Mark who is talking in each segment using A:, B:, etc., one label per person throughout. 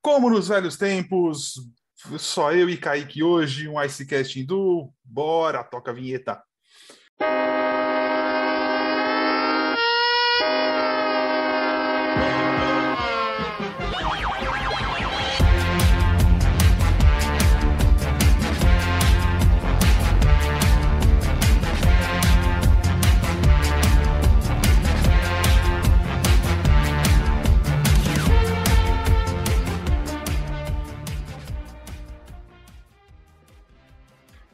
A: Como nos velhos tempos, só eu e Kaique hoje, um Icecast Hindu. Bora, toca a vinheta.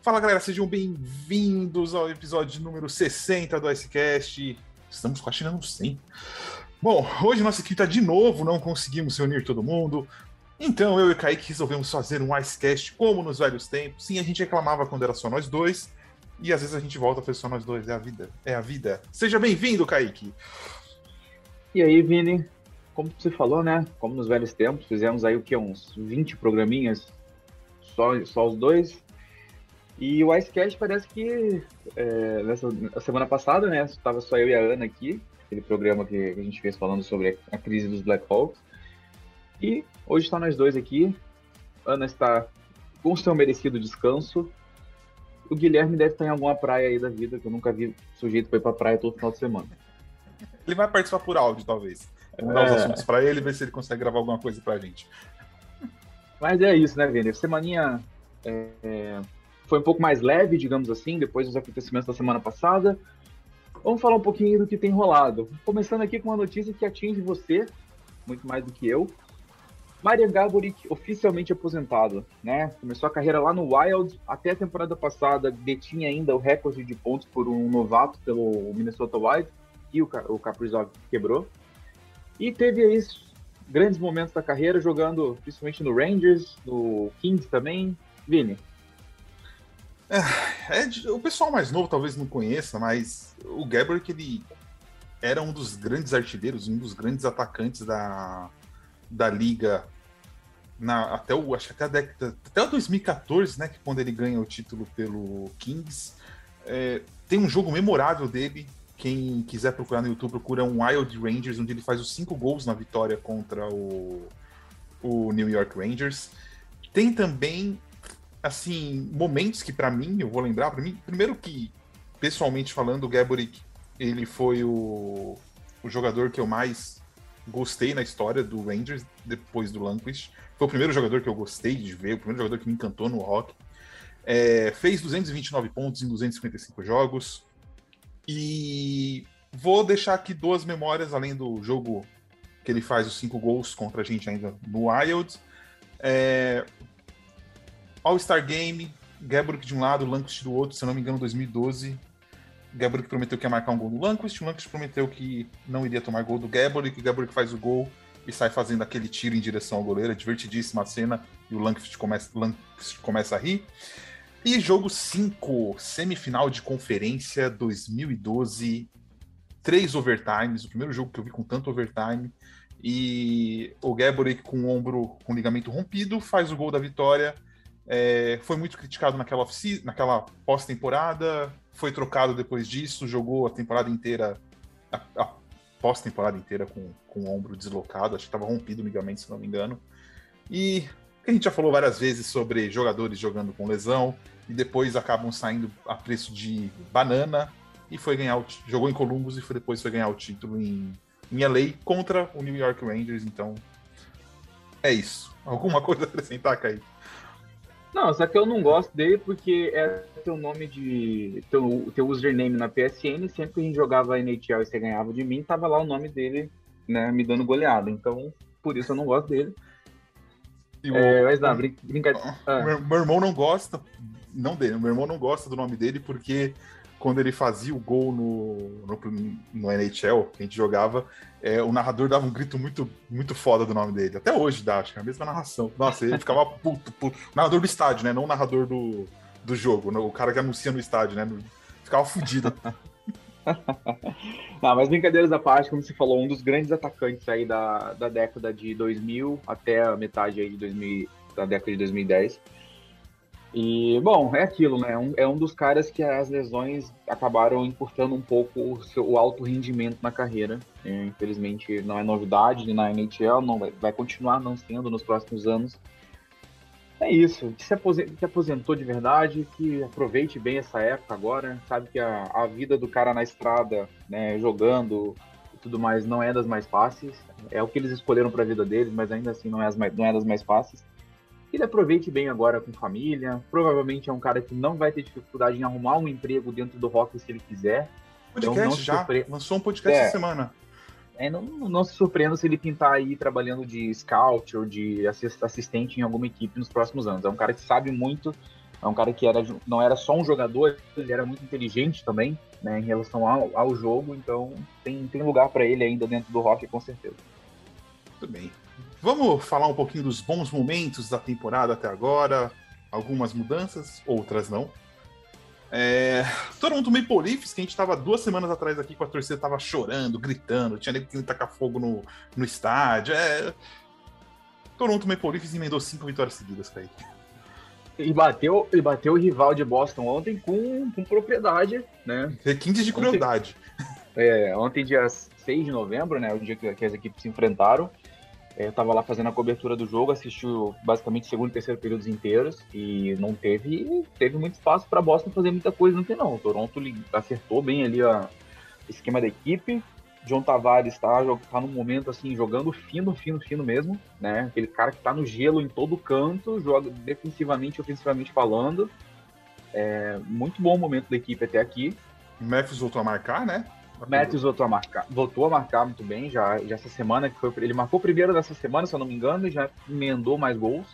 A: Fala galera, sejam bem-vindos ao episódio número 60 do Icecast. Estamos quase chegando no 100. Bom, hoje nossa equipe está de novo, não conseguimos reunir todo mundo. Então eu e o Kaique resolvemos fazer um Icecast como nos velhos tempos. Sim, a gente reclamava quando era só nós dois. E às vezes a gente volta a fazer só nós dois. É a vida. É a vida. Seja bem-vindo, Kaique.
B: E aí, Vini? Como você falou, né? Como nos velhos tempos, fizemos aí o que? Uns 20 programinhas só, só os dois. E o Icecast parece que é, nessa semana passada, né? Estava só eu e a Ana aqui, aquele programa que a gente fez falando sobre a crise dos Black Hawks. E hoje está nós dois aqui. Ana está com seu merecido descanso. O Guilherme deve estar em alguma praia aí da vida, que eu nunca vi sujeito para ir para praia todo final de semana.
A: Ele vai participar por áudio, talvez. Vou dar os é. assuntos para ele, ver se ele consegue gravar alguma coisa para a gente.
B: Mas é isso, né, Vini? Semaninha é, foi um pouco mais leve, digamos assim, depois dos acontecimentos da semana passada. Vamos falar um pouquinho do que tem rolado. Começando aqui com uma notícia que atinge você, muito mais do que eu. Marian Gaborik oficialmente aposentado, né? Começou a carreira lá no Wild, até a temporada passada detinha ainda o recorde de pontos por um novato pelo Minnesota Wild, e o, o quebrou. E teve aí grandes momentos da carreira jogando principalmente no Rangers, no Kings também. Vini,
A: é, é, o pessoal mais novo talvez não conheça, mas o Gabrick ele era um dos grandes artilheiros, um dos grandes atacantes da, da liga na, até o acho até a década até o 2014, né, que quando ele ganha o título pelo Kings. É, tem um jogo memorável dele. Quem quiser procurar no YouTube, procura um Wild Rangers, onde ele faz os cinco gols na vitória contra o, o New York Rangers. Tem também assim, momentos que para mim, eu vou lembrar, para mim, primeiro que, pessoalmente falando, o Gaborik, ele foi o, o jogador que eu mais gostei na história do Rangers, depois do Lundqvist. Foi o primeiro jogador que eu gostei de ver, o primeiro jogador que me encantou no rock. É, fez 229 pontos em 255 jogos. E vou deixar aqui duas memórias, além do jogo que ele faz os cinco gols contra a gente ainda no Wild. É, All-Star Game, Gabrick de um lado, Lanquist do outro, se eu não me engano, 2012. Gabrick prometeu que ia marcar um gol do Lanquist, o Lanquist prometeu que não iria tomar gol do Gabrick, o Gabrick faz o gol e sai fazendo aquele tiro em direção ao goleiro, é divertidíssima a cena, e o Lanquist começa, começa a rir. E jogo 5, semifinal de conferência 2012, três overtimes, o primeiro jogo que eu vi com tanto overtime, e o Gabrick com o ombro com o ligamento rompido faz o gol da vitória, é, foi muito criticado naquela, naquela pós-temporada, foi trocado depois disso, jogou a temporada inteira, a, a pós-temporada inteira com, com o ombro deslocado, acho que estava rompido o ligamento, se não me engano. E a gente já falou várias vezes sobre jogadores jogando com lesão e depois acabam saindo a preço de banana e foi ganhar o, jogou em Columbus e foi, depois foi ganhar o título em, em LA contra o New York Rangers, então é isso. Alguma coisa a acrescentar, Kaique?
B: Não, só que eu não gosto dele porque é teu nome de. teu, teu username na PSN, sempre que a gente jogava NHL e você ganhava de mim, tava lá o nome dele, né, me dando goleada. Então, por isso eu não gosto dele.
A: O, é, mas não, brin brincadeira. Ah. Meu, meu irmão não gosta, não dele, meu irmão não gosta do nome dele porque quando ele fazia o gol no, no, no NHL, que a gente jogava, é, o narrador dava um grito muito, muito foda do nome dele. Até hoje dá, acho que é a mesma narração. Nossa, ele ficava puto, puto. Narrador do estádio, né? Não o narrador do, do jogo, né? o cara que anuncia no estádio, né? Ficava fudido.
B: Não, mas brincadeiras à parte, como você falou, um dos grandes atacantes aí da, da década de 2000 até a metade aí de 2000, da década de 2010. E, bom, é aquilo, né? Um, é um dos caras que as lesões acabaram encurtando um pouco o, seu, o alto rendimento na carreira. É, infelizmente, não é novidade na NHL, não vai, vai, continuar não sendo nos próximos anos. É isso, que se, aposentou, que aposentou de verdade, que aproveite bem essa época agora. Sabe que a, a vida do cara na estrada, né, jogando e tudo mais, não é das mais fáceis. É o que eles escolheram para a vida deles, mas ainda assim não é, as mais, não é das mais fáceis ele aproveite bem agora com família. Provavelmente é um cara que não vai ter dificuldade em arrumar um emprego dentro do rock se ele quiser.
A: Podcast então, não já? Surpre... Lançou um podcast é, essa semana.
B: É, não, não se surpreenda se ele pintar aí trabalhando de scout ou de assistente em alguma equipe nos próximos anos. É um cara que sabe muito, é um cara que era, não era só um jogador, ele era muito inteligente também, né, em relação ao, ao jogo, então tem, tem lugar para ele ainda dentro do rock, com certeza.
A: Muito bem. Vamos falar um pouquinho dos bons momentos da temporada até agora. Algumas mudanças, outras não. É... Toronto Maple Leafs, que a gente estava duas semanas atrás aqui com a torcida tava chorando, gritando, tinha nego que tacar fogo no, no estádio. É... Toronto Maple Leafs emendou cinco vitórias seguidas, Kaique.
B: E bateu, e bateu o rival de Boston ontem com, com propriedade, né?
A: Requintes de crueldade.
B: Ontem, é, ontem, dia 6 de novembro, né? O dia que, que as equipes se enfrentaram. Eu estava lá fazendo a cobertura do jogo, assistiu basicamente segundo e terceiro períodos inteiros e não teve teve muito espaço para Boston fazer muita coisa no final. O Toronto acertou bem ali o esquema da equipe. John Tavares está tá num momento assim jogando fino, fino, fino mesmo, né? Aquele cara que está no gelo em todo canto, joga defensivamente, ofensivamente falando. É, muito bom momento da equipe até aqui.
A: Memphis voltou a marcar, né?
B: Matthews voltou a marcar, voltou a marcar muito bem já, já essa semana que foi ele marcou o primeiro dessa semana, se eu não me engano, e já emendou mais gols.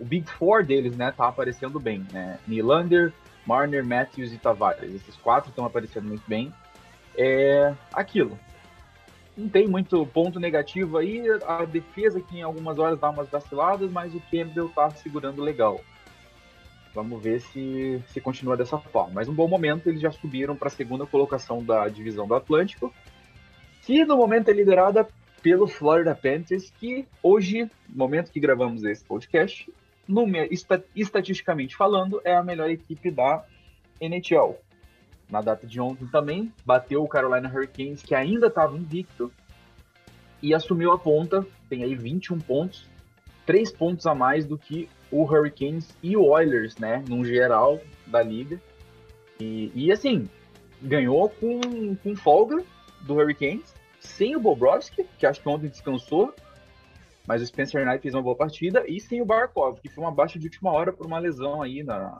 B: O Big Four deles, né, tá aparecendo bem, né? Nylander, Marner, Matthews e Tavares. Esses quatro estão aparecendo muito bem. É aquilo. Não tem muito ponto negativo aí. A defesa que em algumas horas dá umas vaciladas, mas o Campbell tá segurando legal. Vamos ver se, se continua dessa forma. Mas um bom momento, eles já subiram para a segunda colocação da divisão do Atlântico, que no momento é liderada pelo Florida Panthers, que hoje, no momento que gravamos esse podcast, estatisticamente falando, é a melhor equipe da NHL. Na data de ontem também, bateu o Carolina Hurricanes, que ainda estava invicto, e assumiu a ponta, tem aí 21 pontos, 3 pontos a mais do que o Hurricanes e o Oilers, né, num geral da liga. E, e assim, ganhou com, com folga do Hurricanes, sem o Bobrovsky, que acho que ontem descansou, mas o Spencer Knight fez uma boa partida, e sem o Barkov, que foi uma baixa de última hora por uma lesão aí na,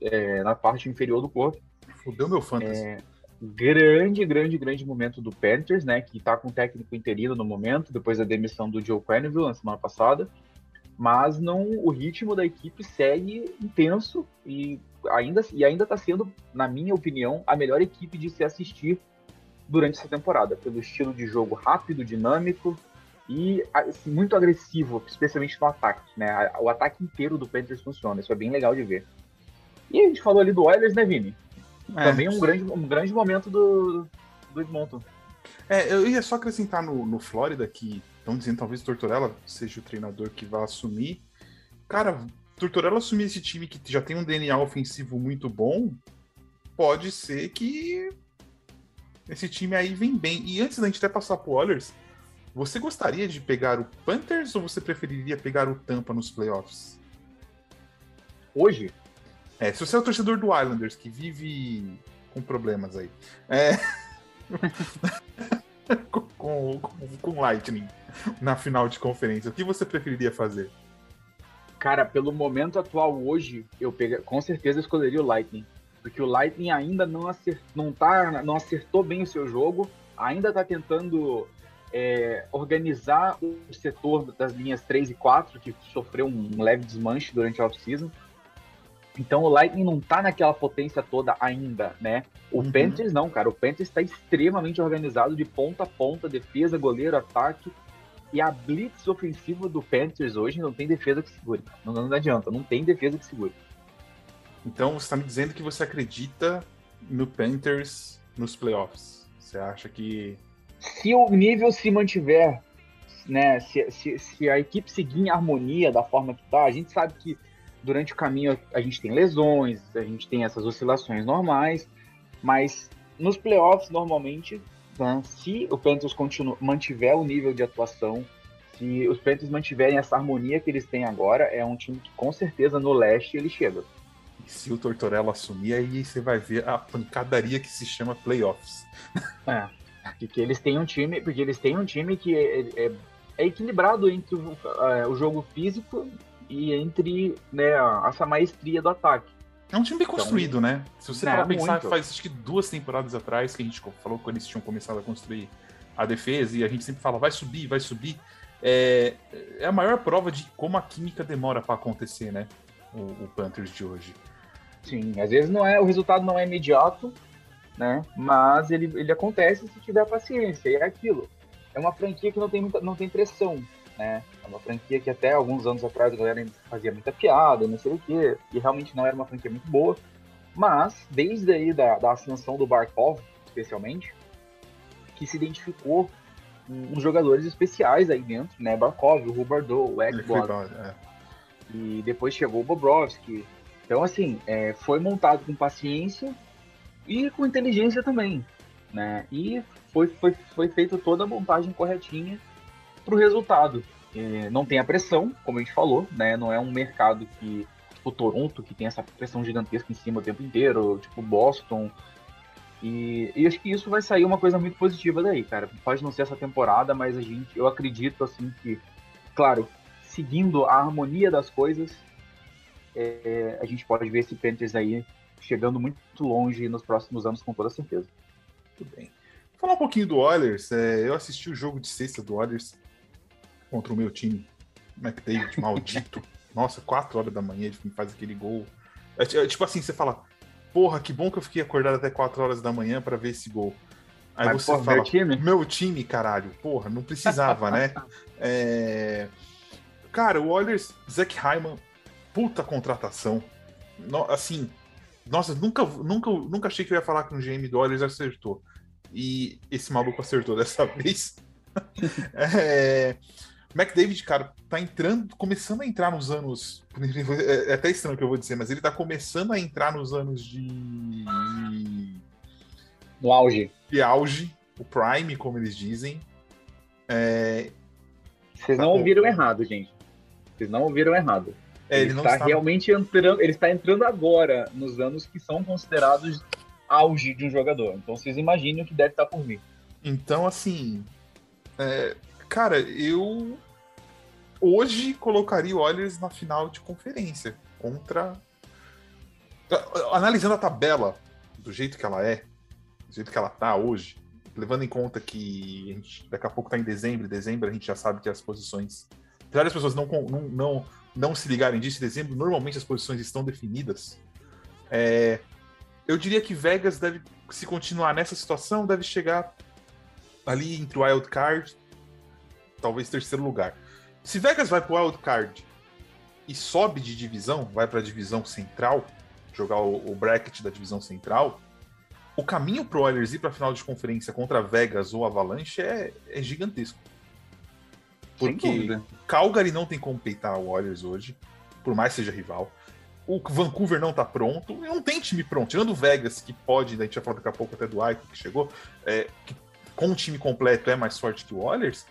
B: é, na parte inferior do corpo.
A: Fudeu meu fantasy. É,
B: grande, grande, grande momento do Panthers, né, que tá com o técnico interino no momento, depois da demissão do Joe Quenneville na semana passada mas não o ritmo da equipe segue intenso e ainda e ainda está sendo, na minha opinião, a melhor equipe de se assistir durante essa temporada, pelo estilo de jogo rápido, dinâmico e assim, muito agressivo, especialmente no ataque. Né? O ataque inteiro do Panthers funciona, isso é bem legal de ver. E a gente falou ali do Oilers, né, Vini? É. Também um grande, um grande momento do, do Edmonton.
A: É, eu ia só acrescentar no, no Flórida que estão dizendo talvez o Tortorella seja o treinador que vai assumir. Cara, Tortorella assumir esse time que já tem um DNA ofensivo muito bom, pode ser que esse time aí vem bem. E antes da gente até passar pro Oilers, você gostaria de pegar o Panthers ou você preferiria pegar o Tampa nos playoffs?
B: Hoje?
A: É, se você é o torcedor do Islanders, que vive com problemas aí. É... com, com, com Lightning na final de conferência. O que você preferiria fazer?
B: Cara, pelo momento atual hoje, eu pega, com certeza escolheria o Lightning. Porque o Lightning ainda não, acert, não, tá, não acertou bem o seu jogo, ainda está tentando é, organizar o setor das linhas 3 e 4, que sofreu um leve desmanche durante a off-season. Então o Lightning não tá naquela potência toda ainda, né? O uhum. Panthers não, cara. O Panthers está extremamente organizado de ponta a ponta, defesa, goleiro, ataque. E a blitz ofensiva do Panthers hoje não tem defesa que segure. Não, não adianta, não tem defesa que segure.
A: Então você está me dizendo que você acredita no Panthers nos playoffs? Você acha que.
B: Se o nível se mantiver, né? Se, se, se a equipe seguir em harmonia da forma que tá, a gente sabe que durante o caminho a gente tem lesões, a gente tem essas oscilações normais, mas nos playoffs, normalmente, né, se o Panthers continua, mantiver o nível de atuação, se os Panthers mantiverem essa harmonia que eles têm agora, é um time que com certeza no leste ele chega.
A: E se o Tortorella assumir, aí você vai ver a pancadaria que se chama playoffs.
B: É, porque eles têm um time, porque eles têm um time que é, é, é equilibrado entre o, é, o, jogo físico e entre né, essa maestria do ataque.
A: É um time bem então, construído, né? Se você é, parar pensar, muito. faz acho que duas temporadas atrás que a gente falou quando eles tinham começado a construir a defesa e a gente sempre fala, vai subir, vai subir. É, é a maior prova de como a química demora para acontecer, né? O, o, Panthers de hoje.
B: Sim, às vezes não é, o resultado não é imediato, né? Mas ele, ele acontece se tiver paciência, e é aquilo. É uma franquia que não tem, muita, não tem pressão né? É uma franquia que até alguns anos atrás a galera fazia muita piada, não sei o quê, e realmente não era uma franquia muito boa. Mas, desde aí da, da ascensão do Barkov, especialmente, que se identificou uns jogadores especiais aí dentro, né? Barkov, o Rubardo, o Ekblad. É. E depois chegou o Bobrovski. Então, assim, é, foi montado com paciência e com inteligência também, né? E foi, foi, foi feita toda a montagem corretinha para o resultado. É, não tem a pressão, como a gente falou, né? Não é um mercado que, tipo Toronto, que tem essa pressão gigantesca em cima o tempo inteiro, tipo Boston. E, e acho que isso vai sair uma coisa muito positiva daí, cara. Pode não ser essa temporada, mas a gente, eu acredito assim que, claro, seguindo a harmonia das coisas, é, a gente pode ver esse Panthers aí chegando muito longe nos próximos anos, com toda certeza.
A: Muito bem. Falar um pouquinho do Oilers. É, eu assisti o jogo de sexta do Oilers contra o meu time. McDavid, maldito. Nossa, 4 horas da manhã ele faz aquele gol. É, é, tipo assim, você fala, porra, que bom que eu fiquei acordado até 4 horas da manhã para ver esse gol. Aí Mas, você porra, fala, meu time? meu time, caralho, porra, não precisava, né? É... Cara, o Oilers, Zach Hyman, puta contratação. No, assim, nossa, nunca, nunca, nunca achei que eu ia falar que um GM do Oilers acertou. E esse maluco acertou dessa vez. é... McDavid, cara, tá entrando, começando a entrar nos anos. É, até estranho o que eu vou dizer, mas ele tá começando a entrar nos anos de.
B: No auge.
A: De auge, o Prime, como eles dizem.
B: É... Vocês tá não ouviram errado, gente. Vocês não ouviram errado. É, ele, ele está realmente entrando. Ele está entrando agora nos anos que são considerados auge de um jogador. Então vocês imaginem o que deve estar por vir.
A: Então, assim. É, Cara, eu hoje colocaria o Oilers na final de conferência contra. Analisando a tabela do jeito que ela é, do jeito que ela tá hoje, levando em conta que gente daqui a pouco tá em dezembro, dezembro a gente já sabe que as posições. Apesar das pessoas não, não, não, não se ligarem disso, em dezembro normalmente as posições estão definidas. É, eu diria que Vegas deve, se continuar nessa situação, deve chegar ali entre o wild card talvez terceiro lugar. Se Vegas vai pro wild card e sobe de divisão, vai para a divisão central, jogar o, o, bracket da divisão central, o caminho pro Oilers ir para a final de conferência contra Vegas ou Avalanche é, é gigantesco. Porque Calgary não tem como peitar o Oilers hoje, por mais seja rival. O Vancouver não tá pronto, não tem time pronto. Tirando o Vegas, que pode, a gente vai falar daqui a pouco até do Ike que chegou, é, que com o time completo é mais forte que o Oilers,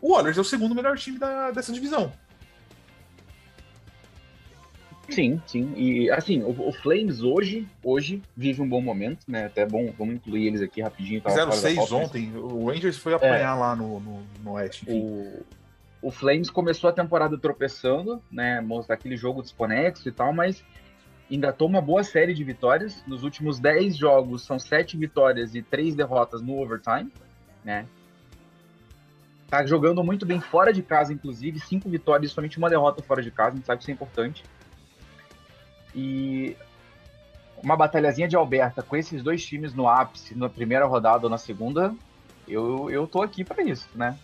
A: o Oilers é o segundo melhor time da, dessa divisão.
B: Sim, sim. E assim, o, o, Flames hoje, hoje vive um bom momento, né? Até bom, vamos incluir eles aqui rapidinho.
A: Fizeram seis ontem. O Rangers foi apanhar é, lá no, no, no Oeste.
B: O, o, Flames começou a temporada tropeçando, né? Mostrar aquele jogo desconexo e tal, mas engatou uma boa série de vitórias. Nos últimos dez jogos são sete vitórias e três derrotas no overtime, né? Tá jogando muito bem fora de casa, inclusive. Cinco vitórias, somente uma derrota fora de casa. A gente sabe que isso é importante. E uma batalhazinha de Alberta com esses dois times no ápice, na primeira rodada ou na segunda, eu, eu tô aqui para isso, né?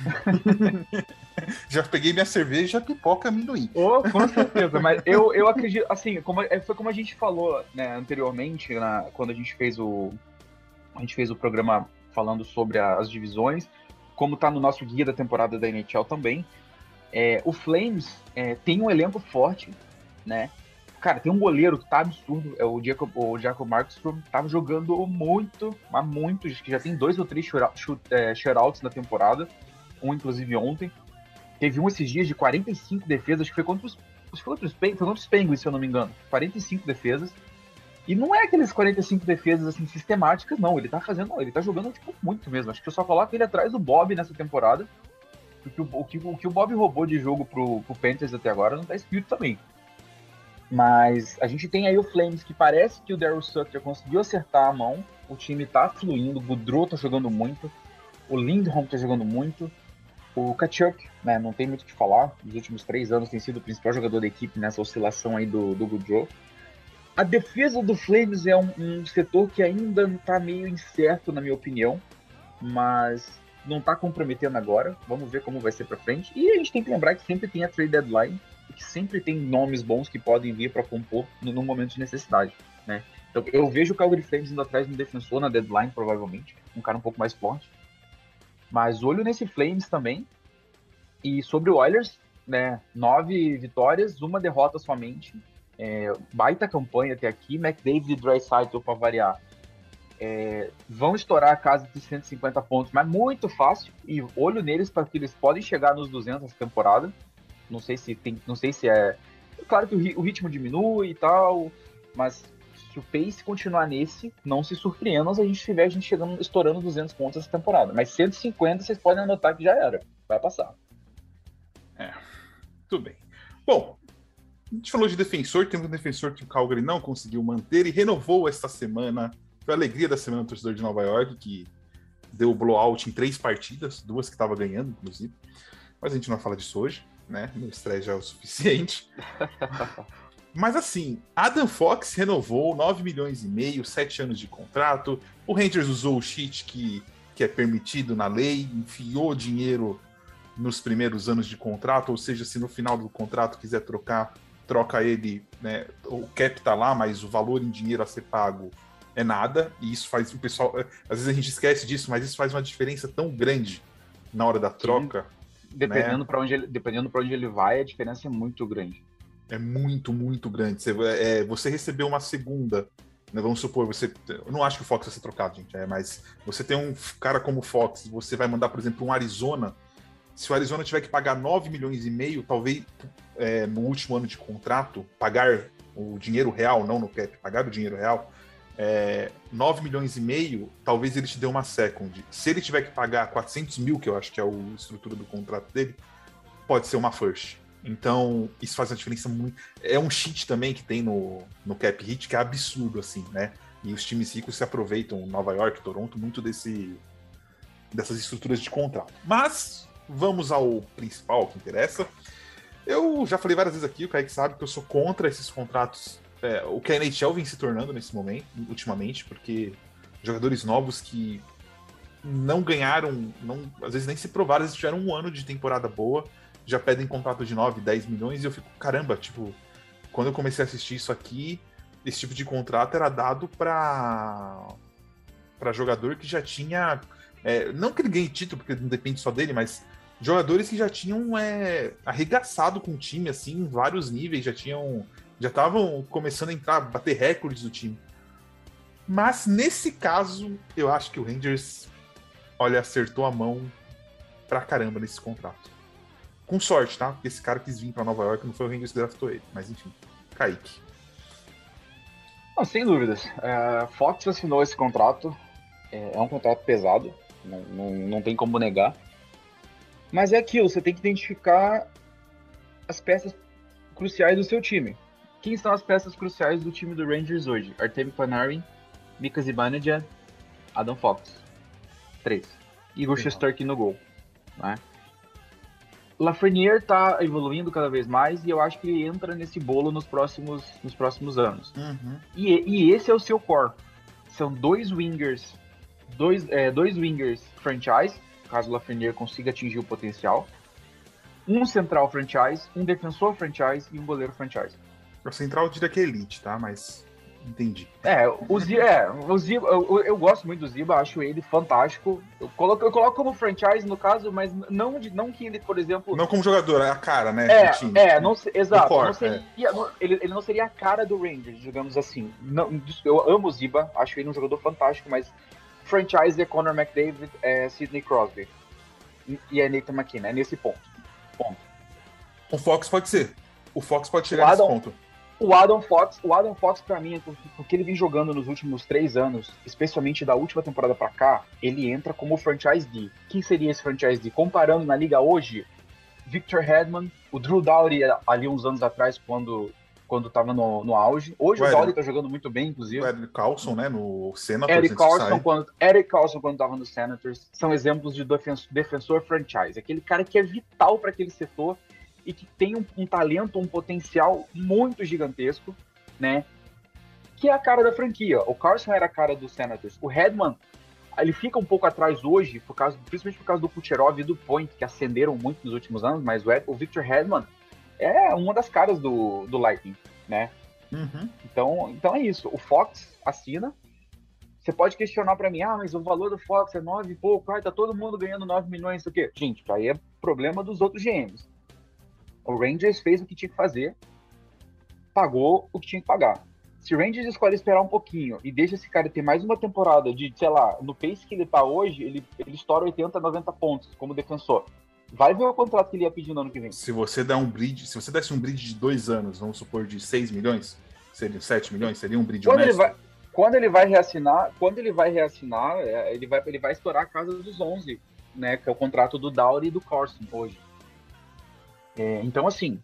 A: já peguei minha cerveja, pipoca, amendoim.
B: Oh, com certeza, mas eu, eu acredito, assim, como, é, foi como a gente falou né, anteriormente, na, quando a gente fez o a gente fez o programa falando sobre a, as divisões, como está no nosso guia da temporada da NHL também, é, o Flames é, tem um elenco forte, né? Cara, tem um goleiro que tá absurdo, é o Jacob, o Jacob Markstrom, tava jogando muito, mas muito, que já tem dois ou três é, shutouts na temporada, um inclusive ontem. Teve um esses dias de 45 defesas, que foi contra os, foi contra os Penguins, se eu não me engano. 45 defesas. E não é aqueles 45 defesas assim sistemáticas, não. Ele tá fazendo, ele tá jogando tipo, muito mesmo. Acho que eu só coloco ele atrás do Bob nessa temporada. Porque o, o, que, o que o Bob roubou de jogo pro, pro Panthers até agora não tá escrito também. Mas a gente tem aí o Flames, que parece que o Daryl Sutter conseguiu acertar a mão. O time tá fluindo, o Goodrow tá jogando muito, o Lindholm tá jogando muito, o Kachuk, né, não tem muito o que falar. Nos últimos três anos tem sido o principal jogador da equipe nessa oscilação aí do, do Goodrow. A defesa do Flames é um, um setor que ainda tá meio incerto, na minha opinião, mas não tá comprometendo agora. Vamos ver como vai ser para frente. E a gente tem que lembrar que sempre tem a trade deadline que sempre tem nomes bons que podem vir para compor no, no, momento de necessidade, né? Então eu vejo o Calgary Flames indo atrás de um defensor na deadline, provavelmente, um cara um pouco mais forte. Mas olho nesse Flames também. E sobre o Oilers, né? Nove vitórias, uma derrota somente. É, baita campanha até aqui. McDavid e Dreisaitl para variar. É, vão estourar a casa de 150 pontos, mas muito fácil. E olho neles para que eles podem chegar nos 200 essa temporada. Não sei se tem, não sei se é. Claro que o, ritmo diminui e tal, mas se o pace continuar nesse, não se surpreendam se a gente tiver a gente chegando, estourando 200 pontos essa temporada. Mas 150 vocês podem anotar que já era. Vai passar.
A: É, tudo bem. Bom, a gente falou de defensor, temos um defensor que o Calgary não conseguiu manter e renovou esta semana. Foi a alegria da semana do torcedor de Nova York, que deu blowout em três partidas, duas que estava ganhando, inclusive. Mas a gente não vai falar disso hoje né? Meu estresse já é o suficiente. Mas assim, Adam Fox renovou 9 milhões e meio, 7 anos de contrato. O Rangers usou o cheat que, que é permitido na lei, enfiou dinheiro nos primeiros anos de contrato, ou seja, se no final do contrato quiser trocar, troca ele, né? O cap tá lá, mas o valor em dinheiro a ser pago é nada, e isso faz o pessoal. Às vezes a gente esquece disso, mas isso faz uma diferença tão grande na hora da troca. Sim
B: dependendo né? para onde ele, dependendo para onde ele vai, a diferença é muito grande.
A: É muito, muito grande. Você, é, você recebeu uma segunda, né, vamos supor, você, eu não acho que o Fox vai ser trocado, gente, é, mas você tem um cara como o Fox, você vai mandar, por exemplo, um Arizona. Se o Arizona tiver que pagar 9 milhões e meio, talvez é, no último ano de contrato, pagar o dinheiro real, não no cap, pagar o dinheiro real, é, 9 milhões e meio, talvez ele te dê uma second. Se ele tiver que pagar 400 mil, que eu acho que é a estrutura do contrato dele, pode ser uma first. Então, isso faz uma diferença muito. É um cheat também que tem no, no cap hit que é absurdo, assim, né? E os times ricos se aproveitam, Nova York, Toronto, muito desse, dessas estruturas de contrato. Mas, vamos ao principal que interessa. Eu já falei várias vezes aqui, o Kaique sabe que eu sou contra esses contratos é, o que a NHL vem se tornando nesse momento, ultimamente, porque jogadores novos que não ganharam, não, às vezes nem se provaram, às vezes tiveram um ano de temporada boa, já pedem contrato de 9, 10 milhões, e eu fico, caramba, tipo, quando eu comecei a assistir isso aqui, esse tipo de contrato era dado para para jogador que já tinha. É, não que ele ganhe título, porque não depende só dele, mas jogadores que já tinham é, arregaçado com o time, assim, em vários níveis, já tinham já estavam começando a entrar, bater recordes do time. Mas nesse caso, eu acho que o Rangers, olha, acertou a mão pra caramba nesse contrato. Com sorte, tá? Porque esse cara quis vir pra Nova York, não foi o Rangers que draftou ele. Mas enfim, Kaique.
B: Não, sem dúvidas. É, Fox assinou esse contrato. É, é um contrato pesado, não, não, não tem como negar. Mas é aquilo, você tem que identificar as peças cruciais do seu time. Quem são as peças cruciais do time do Rangers hoje? Artemi Panarin, Mika Zibanejad, Adam Fox. Três. Igor Shesterkin no gol. Né? Lafreniere tá evoluindo cada vez mais e eu acho que ele entra nesse bolo nos próximos, nos próximos anos. Uhum. E, e, esse é o seu core. São dois wingers, dois, é, dois wingers franchise, caso Lafreniere consiga atingir o potencial. Um central franchise, um defensor franchise e um goleiro franchise.
A: O central eu diria que é elite, tá? Mas Entendi.
B: É, o Ziba, é, o Ziba eu, eu, gosto muito do Ziba, acho ele fantástico. Eu coloco, eu coloco como franchise no caso, mas não, de, não que ele, por exemplo.
A: Não como jogador, é a cara, né?
B: É, é não, exato. Core, não seria, é. não, ele, ele não seria a cara do Rangers, digamos assim. Não, eu amo o Ziba, acho ele um jogador fantástico, mas franchise é Conor McDavid, é Sidney Crosby. E é Nathan McKinnon, é nesse ponto. ponto.
A: O Fox pode ser. O Fox pode chegar Adam, nesse ponto.
B: O Adam Fox, o Adam Fox para mim, porque ele vem jogando nos últimos três anos, especialmente da última temporada para cá, ele entra como franchise D. Quem seria esse franchise D? Comparando na liga hoje, Victor Hedman, o Drew Dowdy ali uns anos atrás, quando quando tava no, no auge. Hoje o, o Dowdy tá jogando muito bem, inclusive. O
A: Eric Carlson, né, no Senators.
B: Eric Carlson, quando, Eric Carlson, quando tava no Senators, são exemplos de defensor, defensor franchise. Aquele cara que é vital para aquele setor e que tem um, um, talento, um potencial muito gigantesco, né? Que é a cara da franquia. O Carlson era a cara do Senators. O Redman, ele fica um pouco atrás hoje, por causa, principalmente por causa do Kucherov e do Point, que acenderam muito nos últimos anos, mas o, o Victor Redman é uma das caras do, do Lightning, né? Uhum. Então, então é isso. O Fox assina. Você pode questionar para mim, ah, mas o valor do Fox é 9 e pouco, ah, tá todo mundo ganhando 9 milhões, isso aqui. Gente, aí é problema dos outros GMs. O Rangers fez o que tinha que fazer, pagou o que tinha que pagar. Se o Rangers escolhe esperar um pouquinho e deixa esse cara ter mais uma temporada de, sei lá, no pace que ele tá hoje, ele, ele estoura 80, 90 pontos como defensor. Vai ver o contrato que ele ia pedir no ano que vem.
A: Se você der um bridge, se você desse um bridge de dois anos, vamos supor, de 6 milhões, seria 7 milhões, seria um bridge
B: quando honesto? Ele vai, quando ele vai reassinar, quando ele vai reassinar, é, ele vai, ele vai estourar a casa dos 11, né? Que é o contrato do Dowry e do Corson hoje. É, então, assim,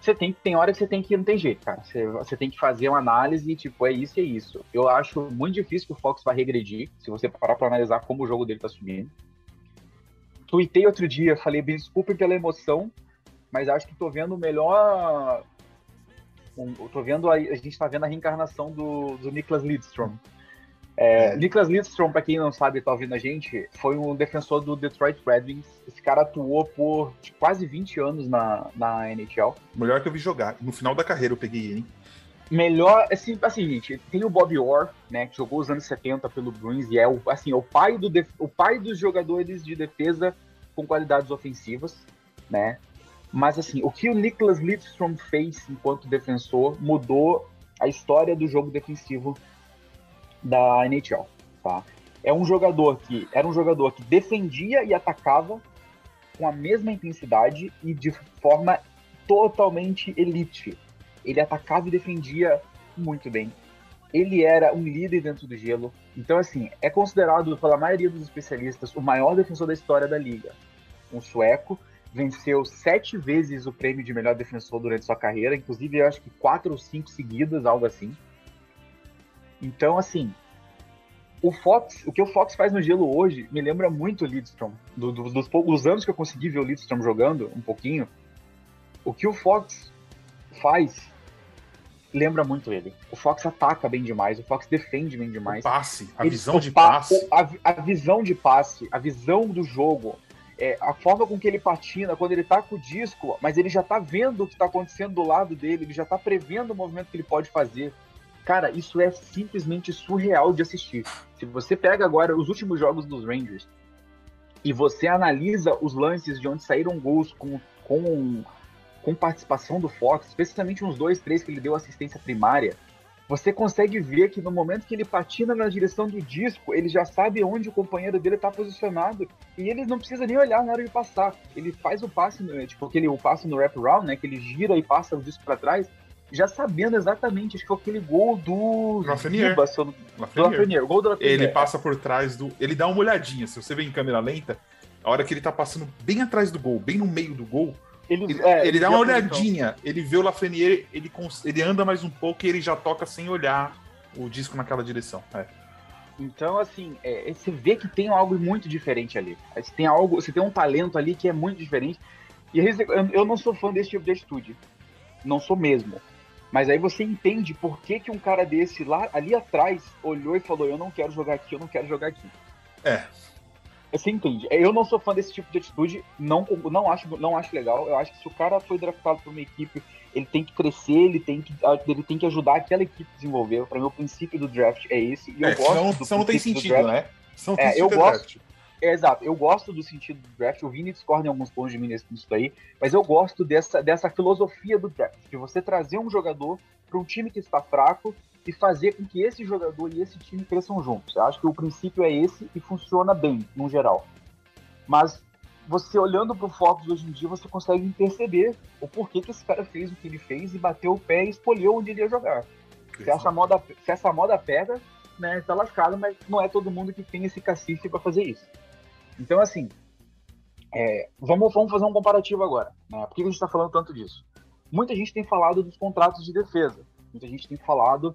B: você tem, tem hora que você tem que, não tem jeito, cara. Você, você tem que fazer uma análise, tipo, é isso e é isso. Eu acho muito difícil que o Fox vai regredir, se você parar para analisar como o jogo dele tá subindo. Tuitei outro dia, falei, bem, desculpem pela emoção, mas acho que tô vendo o melhor. Tô vendo a, a gente tá vendo a reencarnação do, do Niklas Lidstrom. É. Niklas Lidstrom, para quem não sabe, tá ouvindo a gente, foi um defensor do Detroit Red Wings. Esse cara atuou por quase 20 anos na, na NHL.
A: Melhor que eu vi jogar. No final da carreira eu peguei ele.
B: Melhor, assim, assim, gente, tem o Bob Orr, né, que jogou os anos 70 pelo Bruins e é o, assim, o pai do def... o pai dos jogadores de defesa com qualidades ofensivas, né? Mas assim, o que o Niklas Lidstrom fez enquanto defensor mudou a história do jogo defensivo da NHL, tá? É um jogador que era um jogador que defendia e atacava com a mesma intensidade e de forma totalmente elite. Ele atacava e defendia muito bem. Ele era um líder dentro do gelo. Então, assim, é considerado pela maioria dos especialistas o maior defensor da história da liga. Um sueco, venceu sete vezes o prêmio de melhor defensor durante sua carreira, inclusive eu acho que quatro ou cinco seguidas, algo assim. Então, assim, o Fox, o que o Fox faz no gelo hoje me lembra muito o Lidstrom. Do, do, dos poucos anos que eu consegui ver o Lidstrom jogando, um pouquinho, o que o Fox faz lembra muito ele. O Fox ataca bem demais, o Fox defende bem demais.
A: O passe, a ele, visão de passe.
B: A, a, visão de passe, a visão do jogo, é, a forma com que ele patina, quando ele tá com o disco, mas ele já tá vendo o que tá acontecendo do lado dele, ele já tá prevendo o movimento que ele pode fazer. Cara, isso é simplesmente surreal de assistir. Se você pega agora os últimos jogos dos Rangers e você analisa os lances de onde saíram gols com, com, com participação do Fox, especialmente uns dois, três que ele deu assistência primária, você consegue ver que no momento que ele patina na direção do disco, ele já sabe onde o companheiro dele está posicionado e ele não precisa nem olhar na hora de passar. Ele faz o passe, tipo aquele o passe no wrap around, né, que ele gira e passa o disco para trás já sabendo exatamente, acho que foi aquele gol do
A: Lafreniere.
B: Do Lafreniere,
A: gol do Lafreniere. Ele passa por trás do, ele dá uma olhadinha, se você vê em câmera lenta, a hora que ele tá passando bem atrás do gol, bem no meio do gol, ele, é, ele dá uma olhadinha, ele vê o Lafreniere, ele, ele anda mais um pouco e ele já toca sem olhar o disco naquela direção. É.
B: Então, assim, é, você vê que tem algo muito diferente ali. Você tem algo, você tem um talento ali que é muito diferente. E eu não sou fã desse tipo de atitude. Não sou mesmo. Mas aí você entende por que, que um cara desse lá ali atrás olhou e falou: Eu não quero jogar aqui, eu não quero jogar aqui.
A: É.
B: Você entende? Eu não sou fã desse tipo de atitude, não, não, acho, não acho legal. Eu acho que se o cara foi draftado por uma equipe, ele tem que crescer, ele tem que, ele tem que ajudar aquela equipe a desenvolver. Para mim, o princípio do draft é esse. E eu
A: é,
B: gosto
A: senão,
B: do
A: senão não tem sentido,
B: draft.
A: né?
B: Senão é, eu gosto. Draft. É, exato, eu gosto do sentido do draft. O Vini discorda em alguns pontos de mim nisso daí, mas eu gosto dessa, dessa filosofia do draft, de você trazer um jogador para um time que está fraco e fazer com que esse jogador e esse time cresçam juntos. Eu acho que o princípio é esse e funciona bem, no geral. Mas você olhando para o Fox hoje em dia, você consegue perceber o porquê que esse cara fez o que ele fez e bateu o pé e escolheu onde ele ia jogar. Se essa moda, se essa moda pega, né, tá lascado, mas não é todo mundo que tem esse cacife para fazer isso. Então, assim, é, vamos, vamos fazer um comparativo agora. Né? Por que a gente está falando tanto disso? Muita gente tem falado dos contratos de defesa. Muita gente tem falado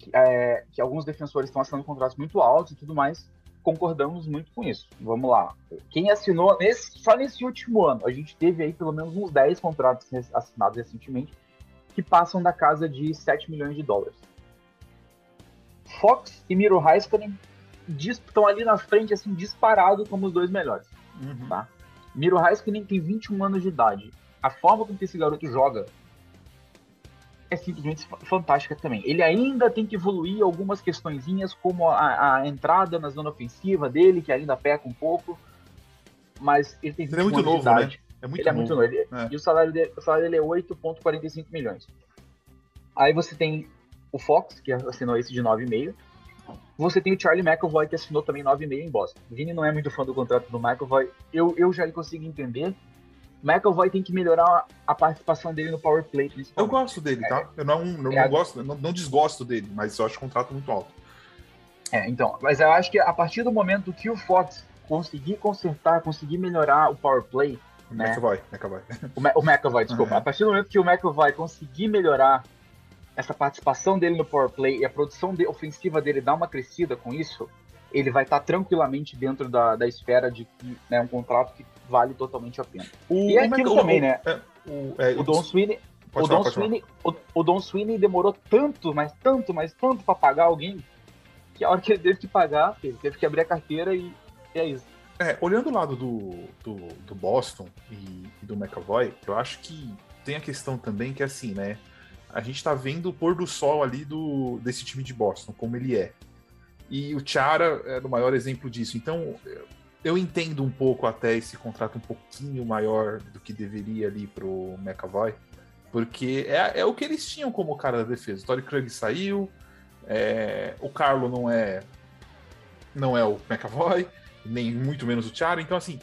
B: que, é, que alguns defensores estão assinando contratos muito altos e tudo mais. Concordamos muito com isso. Vamos lá. Quem assinou, nesse, só nesse último ano, a gente teve aí pelo menos uns 10 contratos assinados recentemente que passam da casa de 7 milhões de dólares. Fox e Miro Heiskanen estão ali na frente, assim, disparado como os dois melhores. Uhum. Tá? Miro Heiskanen tem 21 anos de idade. A forma com que esse garoto joga é simplesmente fantástica também. Ele ainda tem que evoluir algumas questõezinhas, como a, a entrada na zona ofensiva dele, que ainda peca um pouco. Mas ele tem 21
A: ele é muito
B: novo,
A: né? É muito
B: ele novo. é muito novo. Ele, é. E o salário, dele, o salário dele é 8,45 milhões. Aí você tem o Fox, que assinou esse de 9,5 você tem o Charlie McAvoy, que assinou também 9,5 em Boston. Vini não é muito fã do contrato do McAvoy. Eu, eu já consigo entender. McAvoy tem que melhorar a participação dele no power play,
A: Eu gosto dele, tá? Eu não, é, não gosto, não, não, desgosto dele, mas eu acho o contrato muito alto.
B: É, então, mas eu acho que a partir do momento que o Fox conseguir consertar, conseguir melhorar o power play,
A: o né? McAvoy, McAvoy.
B: O, o McAvoy, desculpa. Uhum. A partir do momento que o McAvoy conseguir melhorar essa participação dele no power play e a produção de, ofensiva dele dá uma crescida com isso, ele vai estar tranquilamente dentro da, da esfera de que né, um contrato que vale totalmente a pena. O, e é aquilo também, o, né? É, o, é, o Don Sweeney. O Don, Sweeney, o, o Don Sweeney demorou tanto, mas tanto, mas tanto para pagar alguém, que a hora que ele teve que pagar, ele teve que abrir a carteira e, e é isso.
A: É, olhando o lado do, do, do Boston e, e, do McAvoy, eu acho que tem a questão também que é assim, né? a gente está vendo o pôr do sol ali do, desse time de Boston, como ele é. E o Chara é o maior exemplo disso. Então, eu entendo um pouco até esse contrato um pouquinho maior do que deveria ali pro McAvoy, porque é, é o que eles tinham como cara da defesa. O Tory Krug saiu, é, o Carlo não é não é o McAvoy, nem muito menos o Chara. Então, assim,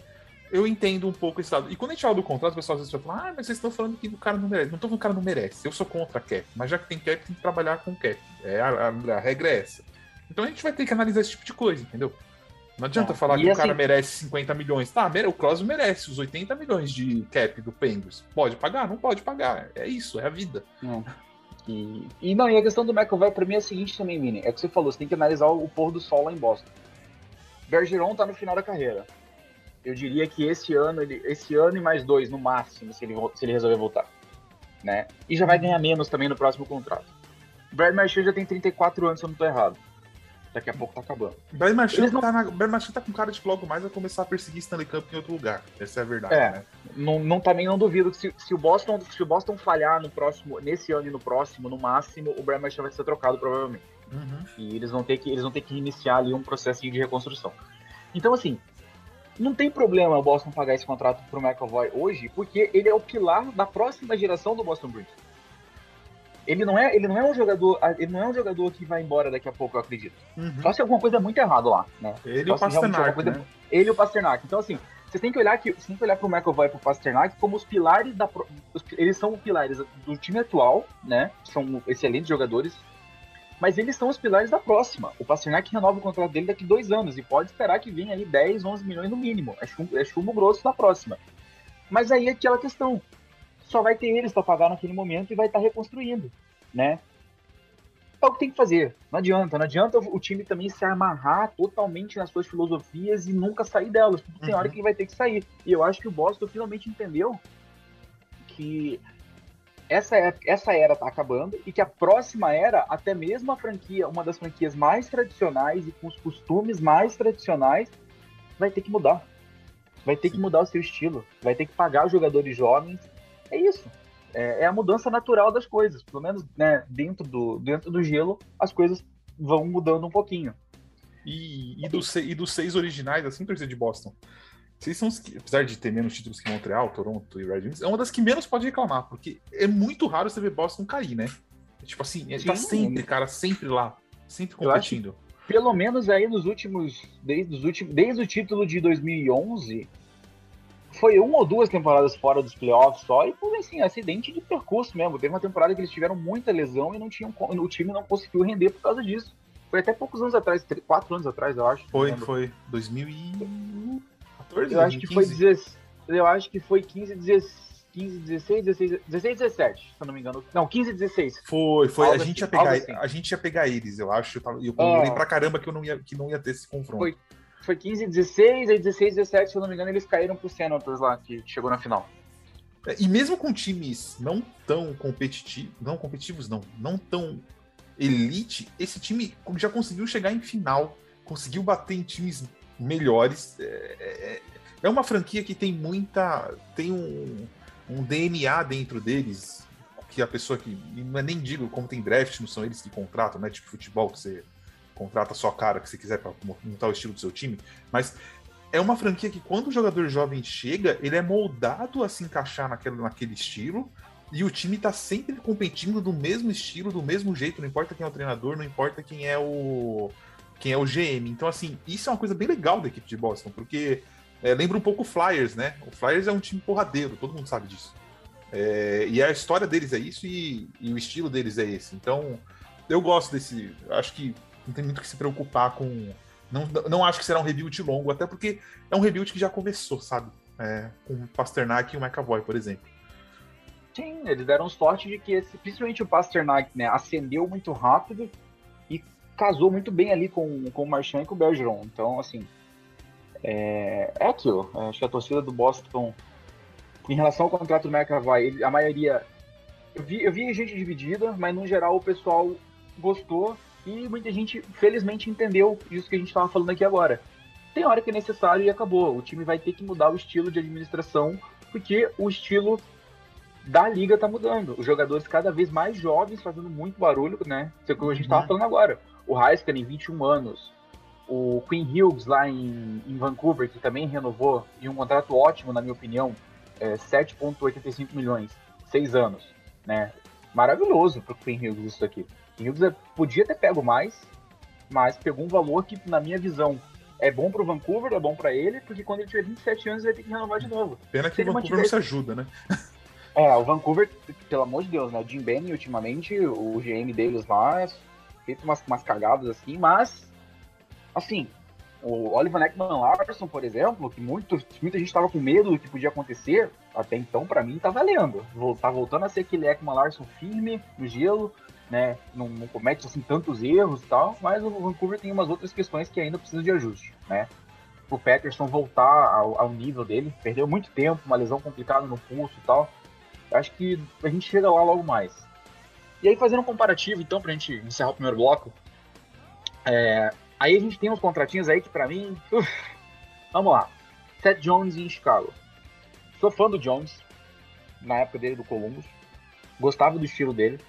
A: eu entendo um pouco esse lado. E quando a gente fala do contrato, o pessoal às vezes vai falar, ah, mas vocês estão falando que o cara não merece. Não estou falando que o cara não merece. Eu sou contra a cap. Mas já que tem cap, tem que trabalhar com cap. É, a, a, a regra é essa. Então a gente vai ter que analisar esse tipo de coisa, entendeu? Não adianta é. falar que assim... o cara merece 50 milhões. Tá, o Crosby merece os 80 milhões de cap do Penguins. Pode pagar? Não pode pagar. É isso, é a vida.
B: É. E, e não, e a questão do McAvoy pra mim é a seguinte também, Mini. É que você falou, você tem que analisar o pôr do sol lá em Boston. Bergeron tá no final da carreira eu diria que esse ano, ele, esse ano e mais dois no máximo, se ele, se ele resolver voltar. Né? E já vai ganhar menos também no próximo contrato. Brad Marchand já tem 34 anos, se eu não estou errado. Daqui a pouco tá acabando.
A: Brad Marchand, não... tá, na, Brad Marchand tá com cara de que logo mais vai começar a perseguir Stanley Cup em outro lugar. Essa é a verdade, é, né?
B: Não, não, também não duvido que se, se, o Boston, se o Boston falhar no próximo, nesse ano e no próximo, no máximo, o Brad Marchand vai ser trocado provavelmente. Uhum. E eles vão ter que eles vão ter que iniciar ali um processo de reconstrução. Então assim, não tem problema o Boston pagar esse contrato pro McAvoy hoje, porque ele é o pilar da próxima geração do Boston Bruins. Ele não é, ele não é um jogador, ele não é um jogador que vai embora daqui a pouco, eu acredito. Uhum. Só se alguma coisa muito errada lá, né?
A: Ele e o Pasternak, coisa... né?
B: Ele e o Pasternak. Então assim, você tem que olhar que, você tem que olhar pro McAvoy e pro Pasternak como os pilares da eles são os pilares do time atual, né? São excelentes jogadores, mas eles são os pilares da próxima. O Pasternak renova o contrato dele daqui dois anos e pode esperar que venha aí 10, 11 milhões no mínimo. É chumbo, é chumbo grosso na próxima. Mas aí é aquela questão. Só vai ter eles para pagar naquele momento e vai estar tá reconstruindo, né? É o que tem que fazer. Não adianta. Não adianta o time também se amarrar totalmente nas suas filosofias e nunca sair delas. Porque tem uhum. hora que ele vai ter que sair. E eu acho que o Boston finalmente entendeu que essa era, essa era tá acabando e que a próxima era, até mesmo a franquia, uma das franquias mais tradicionais e com os costumes mais tradicionais, vai ter que mudar. Vai ter que mudar o seu estilo. Vai ter que pagar os jogadores jovens. É isso. É, é a mudança natural das coisas. Pelo menos né, dentro, do, dentro do gelo, as coisas vão mudando um pouquinho.
A: E, e, do, e dos seis originais, assim, torcida de Boston, vocês são, apesar de ter menos títulos que Montreal, Toronto e Red Wings, é uma das que menos pode reclamar, porque é muito raro você ver Boston cair, né? Tipo assim, ele tá sempre, cara, sempre lá, sempre competindo.
B: pelo menos aí nos últimos desde, os últimos, desde o título de 2011, foi uma ou duas temporadas fora dos playoffs só, e foi assim, acidente de percurso mesmo. Teve uma temporada que eles tiveram muita lesão e não tinham, o time não conseguiu render por causa disso. Foi até poucos anos atrás, quatro anos atrás, eu acho.
A: Foi, foi. 2014,
B: eu acho que foi Eu acho que foi 15, 16. 15, 16, 16, 16, 17, se eu não me engano. Não, 15, 16.
A: Foi, foi. a gente, assim, ia pegar, assim. a gente ia pegar eles, eu acho. E eu comemorei é. pra caramba que, eu não ia, que não ia ter esse confronto.
B: Foi, foi 15, 16, aí 16, 17, se eu não me engano, eles caíram pro Senators lá, que chegou na final.
A: É, e mesmo com times não tão competitivos, não competitivos não, não tão elite, esse time já conseguiu chegar em final, conseguiu bater em times melhores. É, é, é uma franquia que tem muita. tem um, um DNA dentro deles, que a pessoa que. É nem digo como tem draft, não são eles que contratam, né? Tipo futebol, que você contrata só cara que você quiser para montar o estilo do seu time. Mas é uma franquia que quando o jogador jovem chega, ele é moldado a se encaixar naquele, naquele estilo. E o time tá sempre competindo do mesmo estilo, do mesmo jeito, não importa quem é o treinador, não importa quem é o quem é o GM. Então, assim, isso é uma coisa bem legal da equipe de Boston, porque é, lembra um pouco o Flyers, né? O Flyers é um time porradeiro, todo mundo sabe disso. É, e a história deles é isso e, e, o estilo deles é esse. Então, eu gosto desse. Acho que não tem muito que se preocupar com. Não, não acho que será um rebuild longo, até porque é um rebuild que já começou, sabe? É, com o Pasternak e o McAvoy, por exemplo.
B: Sim, eles deram sorte de que, esse, principalmente o Pasternak, né, acendeu muito rápido e casou muito bem ali com, com o Marchand e com o Bergeron. Então, assim, é, é aquilo. É, acho que a torcida do Boston, em relação ao contrato do McAvoy, a maioria. Eu vi, eu vi gente dividida, mas no geral o pessoal gostou e muita gente, felizmente, entendeu isso que a gente estava falando aqui agora. Tem hora que é necessário e acabou. O time vai ter que mudar o estilo de administração, porque o estilo da liga está mudando. Os jogadores cada vez mais jovens fazendo muito barulho, né? Isso é o que a gente estava uhum. falando agora. O Heiskanen, 21 anos. O Queen Hughes lá em, em, Vancouver, que também renovou, e um contrato ótimo, na minha opinião, é 7,85 milhões, seis anos, né? Maravilhoso para o Queen Hughes isso aqui. Hughes é, podia ter pego mais, mas pegou um valor que, na minha visão, é bom para o Vancouver, é bom para ele, porque quando ele tiver 27 anos ele vai ter que renovar de novo.
A: Pena que o Vancouver mantiver... não se ajuda, né?
B: É, o Vancouver, pelo amor de Deus, né? O Jim Benning, ultimamente, o GM deles lá, é feito umas, umas cagadas assim, mas, assim, o Oliver Neckman Larson, por exemplo, que muito, muita gente estava com medo do que podia acontecer, até então, para mim, tá valendo. Tá voltando a ser aquele Ekman Larson firme no gelo, né? Não, não, comete assim tantos erros e tal, mas o Vancouver tem umas outras questões que ainda precisam de ajuste, né? O Peterson voltar ao, ao nível dele, perdeu muito tempo, uma lesão complicada no pulso e tal. Acho que a gente chega lá logo mais. E aí, fazendo um comparativo, então, pra gente encerrar o primeiro bloco, é, aí a gente tem uns contratinhos aí que, pra mim, uf, vamos lá. Seth Jones em Chicago. Sou fã do Jones, na época dele do Columbus. Gostava do estilo dele.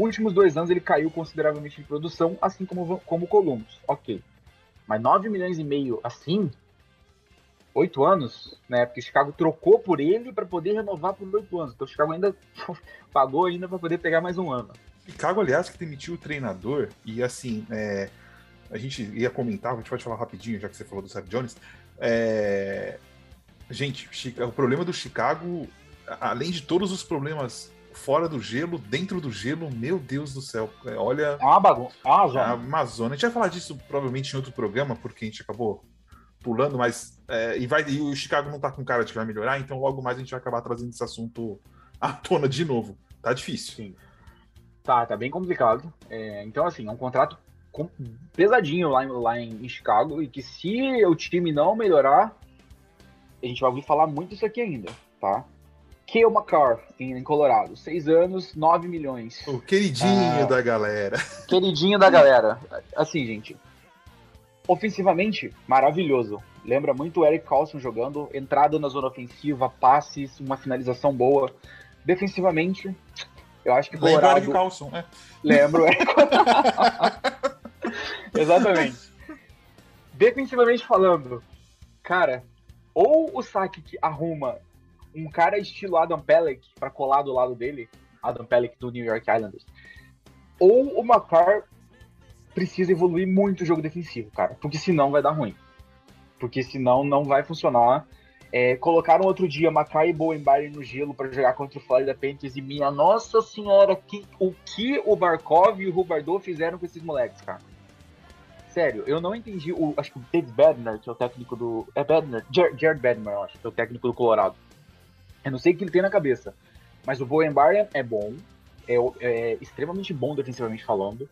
B: Últimos dois anos ele caiu consideravelmente de produção, assim como, como Columbus. Ok. Mas 9 milhões e meio assim, oito anos, né? Porque Chicago trocou por ele para poder renovar por oito anos. Então Chicago ainda pagou ainda para poder pegar mais um ano.
A: Chicago, aliás, que demitiu o treinador e assim, é, a gente ia comentar, a gente pode falar rapidinho, já que você falou do Seth Jones. É, gente, o problema do Chicago, além de todos os problemas fora do gelo, dentro do gelo, meu Deus do céu. É, olha.
B: É uma bagunça. É uma
A: zona. A Amazônia. A gente vai falar disso provavelmente em outro programa, porque a gente acabou pulando, mas é, e, vai, e o Chicago não tá com cara de que vai melhorar, então logo mais a gente vai acabar trazendo esse assunto à tona de novo. Tá difícil.
B: Sim. Tá, tá bem complicado. É, então, assim, é um contrato pesadinho lá, lá em Chicago e que se o time não melhorar, a gente vai ouvir falar muito isso aqui ainda, tá? Kale McCarr, em Colorado, seis anos, 9 milhões.
A: O queridinho ah, da galera.
B: Queridinho da galera. Assim, gente, ofensivamente, maravilhoso. Lembra muito o Eric Carlson jogando, entrada na zona ofensiva, passes, uma finalização boa. Defensivamente, eu acho que
A: Lembra
B: Colorado...
A: Eric Carlson, né?
B: Lembro. Exatamente. Defensivamente falando, cara, ou o Sakic arruma um cara estilo Adam Pelech para colar do lado dele, Adam Pelech do New York Islanders, ou o Makar precisa evoluir muito o jogo defensivo, cara, porque senão vai dar ruim. Porque senão não vai funcionar. É, colocaram outro dia Makai e Bowenbauer no gelo para jogar contra o Florida Panthers e minha nossa senhora, que, o que o Barkov e o Rubardot fizeram com esses moleques, cara? Sério, eu não entendi. O, acho que o Dave Bednar, que é o técnico do. É Bednar? Jared Bednar, acho, que é o técnico do Colorado. Eu não sei o que ele tem na cabeça. Mas o Bowenbauer é bom. É, é, extremamente bom defensivamente falando.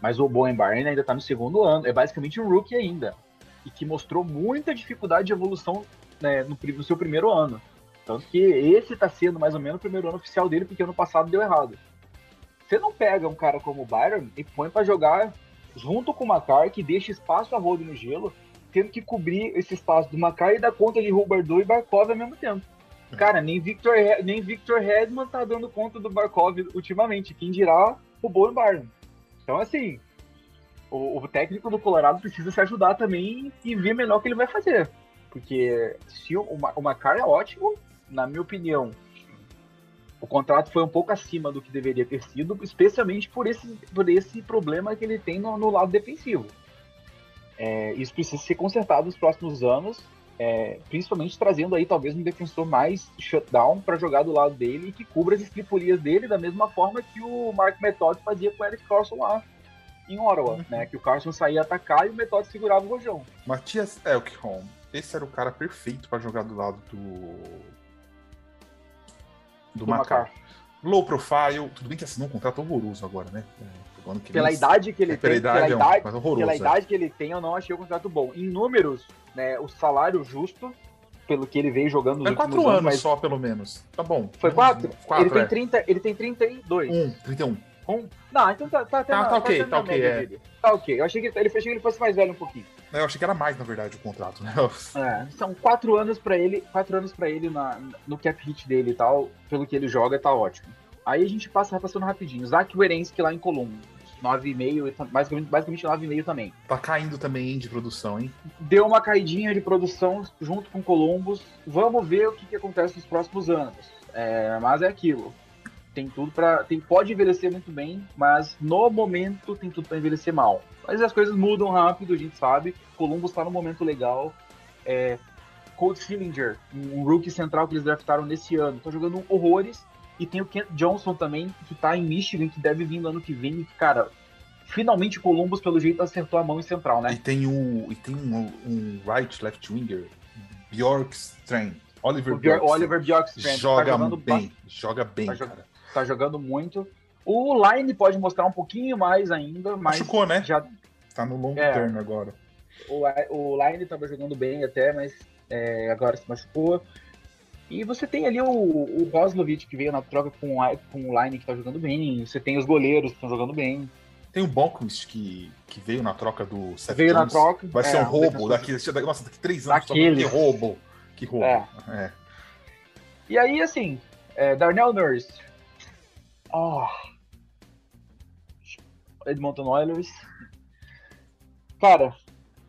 B: Mas o Bowenbauer ainda tá no segundo ano. É basicamente um rookie ainda. E que mostrou muita dificuldade de evolução né, no, no, seu primeiro ano. Tanto que esse tá sendo mais ou menos o primeiro ano oficial dele, porque ano passado deu errado. Você não pega um cara como o Byron e põe para jogar junto com o Macar, que deixa espaço a rodo no gelo, tendo que cobrir esse espaço do Macar e dar conta de Rubardou e Barkov ao mesmo tempo. Cara, nem Victor, nem Victor Redman tá dando conta do Barkov ultimamente. Quem dirá o Bowen Barton. Então, assim, o, o, técnico do Colorado precisa se ajudar também e ver melhor o que ele vai fazer. Porque se o, o Macar é ótimo, na minha opinião, o contrato foi um pouco acima do que deveria ter sido, especialmente por esse, por esse problema que ele tem no, no lado defensivo. É, isso precisa ser consertado nos próximos anos, é, principalmente trazendo aí talvez um defensor mais shutdown para jogar do lado dele e que cubra as estripulias dele da mesma forma que o Mark Method fazia com o Eric Carlson lá em Ottawa, uhum. né? Que o Carlson saía atacar e o Method segurava o rojão.
A: Matias Elkholm, esse era o cara perfeito para jogar do lado do. Do, do Macar. Low profile, tudo bem que assinou um contrato horroroso agora, né?
B: É, pela idade que ele é, tem, pela idade, pela, idade, horroroso, pela é. idade que ele tem, eu não achei o contrato bom. Em números, né, o salário justo, pelo que ele veio jogando nos
A: é quatro anos, anos mas... só, pelo menos. Tá bom.
B: Foi quatro? quatro ele, tem 30, ele tem 32.
A: Um, 31.
B: Um? Não, então tá, tá,
A: tá, tá, ok, tá ok. É.
B: Tá ok. Eu achei que ele, achei que ele fosse mais velho um pouquinho.
A: É, eu achei que era mais, na verdade, o contrato, né?
B: É, são quatro anos pra ele, quatro anos para ele na, no cap hit dele e tal, pelo que ele joga, tá ótimo. Aí a gente passa passando rapidinho. Zach Werenski lá em Colombo. 9,5, basicamente, basicamente 9,5 também.
A: Tá caindo também de produção, hein?
B: Deu uma caidinha de produção junto com Columbus. Vamos ver o que, que acontece nos próximos anos. É, mas é aquilo tem tudo para tem pode envelhecer muito bem, mas no momento tem tudo para envelhecer mal. Mas as coisas mudam rápido, a gente sabe. Columbus está no momento legal. É, Cold Schillinger, um rookie central que eles draftaram nesse ano, tá jogando horrores. E tem o Kent Johnson também, que tá em Michigan, que deve vir no ano que vem. Cara, finalmente o Columbus, pelo jeito, acertou a mão em central, né?
A: E tem, o, e tem um, um right left winger, Bjorkstrand. Oliver
B: Bjorkstrand. Oliver Bjorkstrand.
A: Joga tá bem, joga bem, tá cara
B: tá jogando muito. O Line pode mostrar um pouquinho mais ainda, mas.
A: Machucou, né? Já... Tá no long é, term agora.
B: O, o Line tava jogando bem até, mas é, agora se machucou. E você tem ali o, o Roslovic que veio na troca com, com o Line que tá jogando bem. Você tem os goleiros que estão jogando bem.
A: Tem o Bonquist que, que veio na troca do
B: Seth Veio Jones. na troca.
A: Vai é, ser um roubo daqui, nossa, daqui três anos.
B: Daqueles.
A: Que roubo. Que roubo. É. é.
B: E aí, assim, é, Darnell Nurse Oh. Edmonton Oilers. Cara,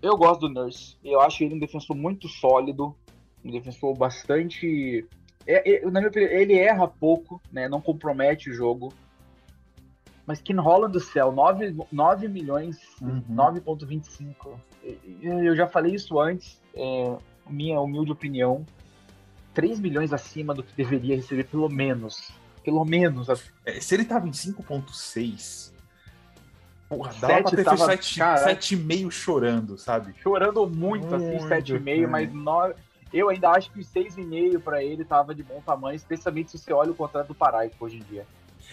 B: eu gosto do Nurse. Eu acho ele um defensor muito sólido. Um defensor bastante. É, é, na minha opinião, ele erra pouco, né? Não compromete o jogo. Mas que enrola do céu, 9, 9 milhões, uhum. 9,25. Eu já falei isso antes, é, minha humilde opinião. 3 milhões acima do que deveria receber, pelo menos. Pelo menos.
A: É, se ele tava em 5.6, porra, dava pra ter tava, 7,5 chorando, sabe?
B: Chorando muito, muito assim, 7,5, mas no... eu ainda acho que 6,5 para ele tava de bom tamanho, especialmente se você olha o contrato do Paraico hoje em dia.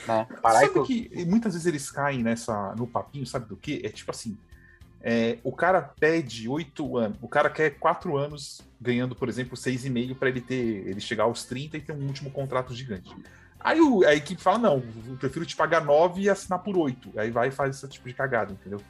B: Né?
A: Paraico... Sabe que muitas vezes eles caem nessa, no papinho, sabe do que? É tipo assim, é, o cara pede oito anos, o cara quer quatro anos ganhando, por exemplo, seis e meio para ele ter, ele chegar aos 30 e ter um último contrato gigante. Aí o, a equipe fala: não, eu prefiro te pagar 9 e assinar por 8. Aí vai e faz esse tipo de cagada, entendeu?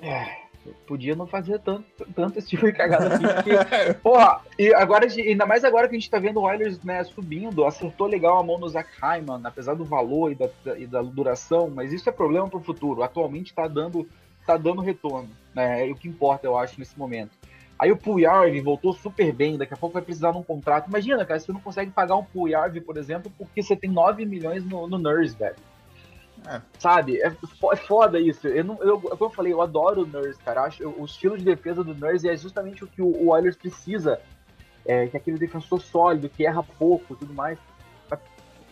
B: É, podia não fazer tanto, tanto esse tipo de cagada assim, porque, porra, e agora, ainda mais agora que a gente tá vendo o Oilers, né, subindo, acertou legal a mão no Zach Hyman, apesar do valor e da, e da duração, mas isso é problema pro futuro, atualmente tá dando, tá dando retorno, né, é o que importa, eu acho, nesse momento. Aí o Puyarvi voltou super bem, daqui a pouco vai precisar de um contrato. Imagina, cara, você não consegue pagar um Puyarvi, por exemplo, porque você tem 9 milhões no, no Nurse, velho. É. Sabe? É, é foda isso. Eu, não, eu, como eu falei, eu adoro o Nurse, cara. Acho, o estilo de defesa do Nurse é justamente o que o, o Oilers precisa. É, que é aquele defensor sólido, que erra pouco e tudo mais.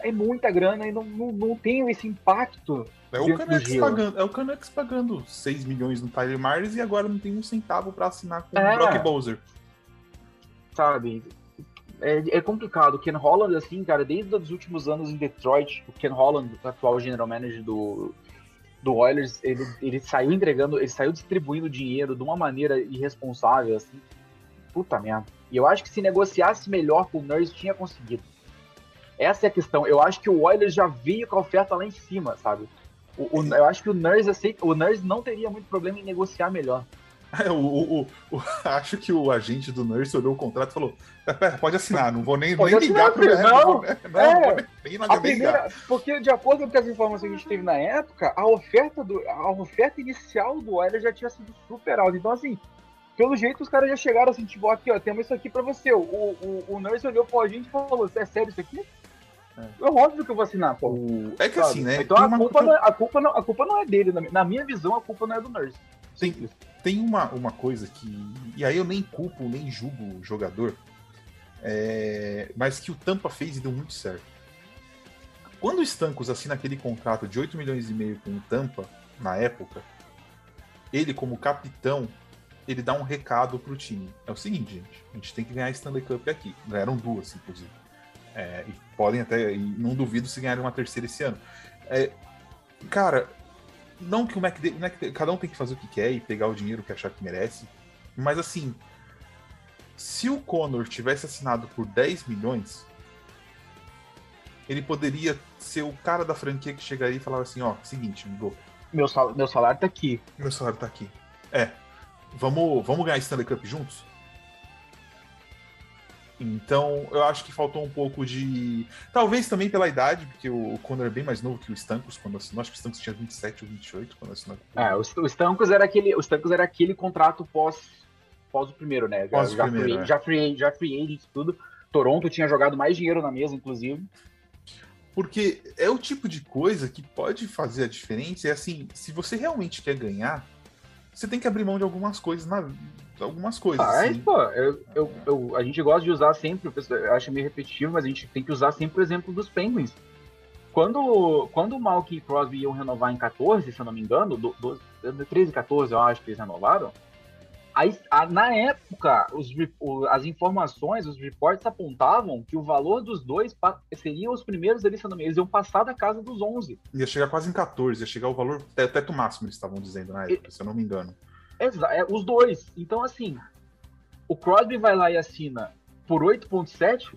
B: É muita grana e não, não, não tem esse impacto.
A: É o, Canucks pagando, é o Canucks pagando 6 milhões no Tyler Myers e agora não tem um centavo para assinar com é. o Brock Bowser.
B: Sabe? É, é, complicado. O Ken Holland, assim, cara, desde os últimos anos em Detroit, o Ken Holland, atual general manager do, do Oilers, ele, ele saiu entregando, ele saiu distribuindo dinheiro de uma maneira irresponsável, assim. Puta merda. E eu acho que se negociasse melhor com o Nurse, tinha conseguido. Essa é a questão. Eu acho que o Oilers já veio com a oferta lá em cima, sabe? O, o, eu acho que o Nurse aceita, o Nurse não teria muito problema em negociar melhor.
A: O, o, o, acho que o agente do Nurse olhou o contrato e falou: pode assinar, não vou nem, nem ligar pro
B: Não, não, não, é, nem, nem, nem primeira, Porque, de acordo com as informações que a gente teve na época, a oferta, do, a oferta inicial do Oilers já tinha sido super alta. Então, assim, pelo jeito os caras já chegaram assim, tipo, aqui, ó, temos isso aqui pra você. O, o, o Nurse olhou pro agente e falou: é sério isso aqui? É. é óbvio que eu vou assinar, pô.
A: É que sabe? assim, né?
B: Então a culpa, não, é, a, culpa não, a culpa não é dele. Na minha visão, a culpa não é do Nurse.
A: Tem, tem uma, uma coisa que. E aí eu nem culpo, nem julgo o jogador. É, mas que o Tampa fez e deu muito certo. Quando o Stancos assina aquele contrato de 8 milhões e meio com o Tampa, na época, ele, como capitão, ele dá um recado pro time. É o seguinte, gente, a gente tem que ganhar a Stanley Cup aqui. Ganharam duas, inclusive. É, e podem até. E não duvido se ganharem uma terceira esse ano. É, cara, não que o McDavid. É cada um tem que fazer o que quer e pegar o dinheiro que achar que merece. Mas assim. Se o Connor tivesse assinado por 10 milhões, ele poderia ser o cara da franquia que chegaria e falava assim, ó, seguinte.
B: Meu, sal meu salário tá aqui.
A: Meu salário tá aqui. É. Vamos, vamos ganhar Stanley Cup juntos? Então, eu acho que faltou um pouco de. Talvez também pela idade, porque o Conor é bem mais novo que o Stancos quando assinou. Acho que o Stancos tinha 27 ou 28 quando assinou.
B: É, o, Stancos era aquele, o Stancos era aquele contrato pós, pós o primeiro, né? Pós já, primeiro, free, é. já, free, já free agent tudo. Toronto tinha jogado mais dinheiro na mesa, inclusive.
A: Porque é o tipo de coisa que pode fazer a diferença. É assim, se você realmente quer ganhar, você tem que abrir mão de algumas coisas na algumas coisas.
B: Ah, assim. pô, eu, eu, eu, a gente gosta de usar sempre, eu acho meio repetitivo, mas a gente tem que usar sempre o exemplo dos Penguins. Quando, quando o Malkin e Crosby iam renovar em 14, se eu não me engano, do, do, 13 e 14 eu acho que eles renovaram, Aí, a, na época, os, o, as informações, os reports apontavam que o valor dos dois seriam os primeiros ali, eles iam passar da casa dos 11.
A: Ia chegar quase em 14, ia chegar o valor teto máximo, eles estavam dizendo na época, e, se eu não me engano.
B: É, os dois. Então, assim, o Crosby vai lá e assina por 8.7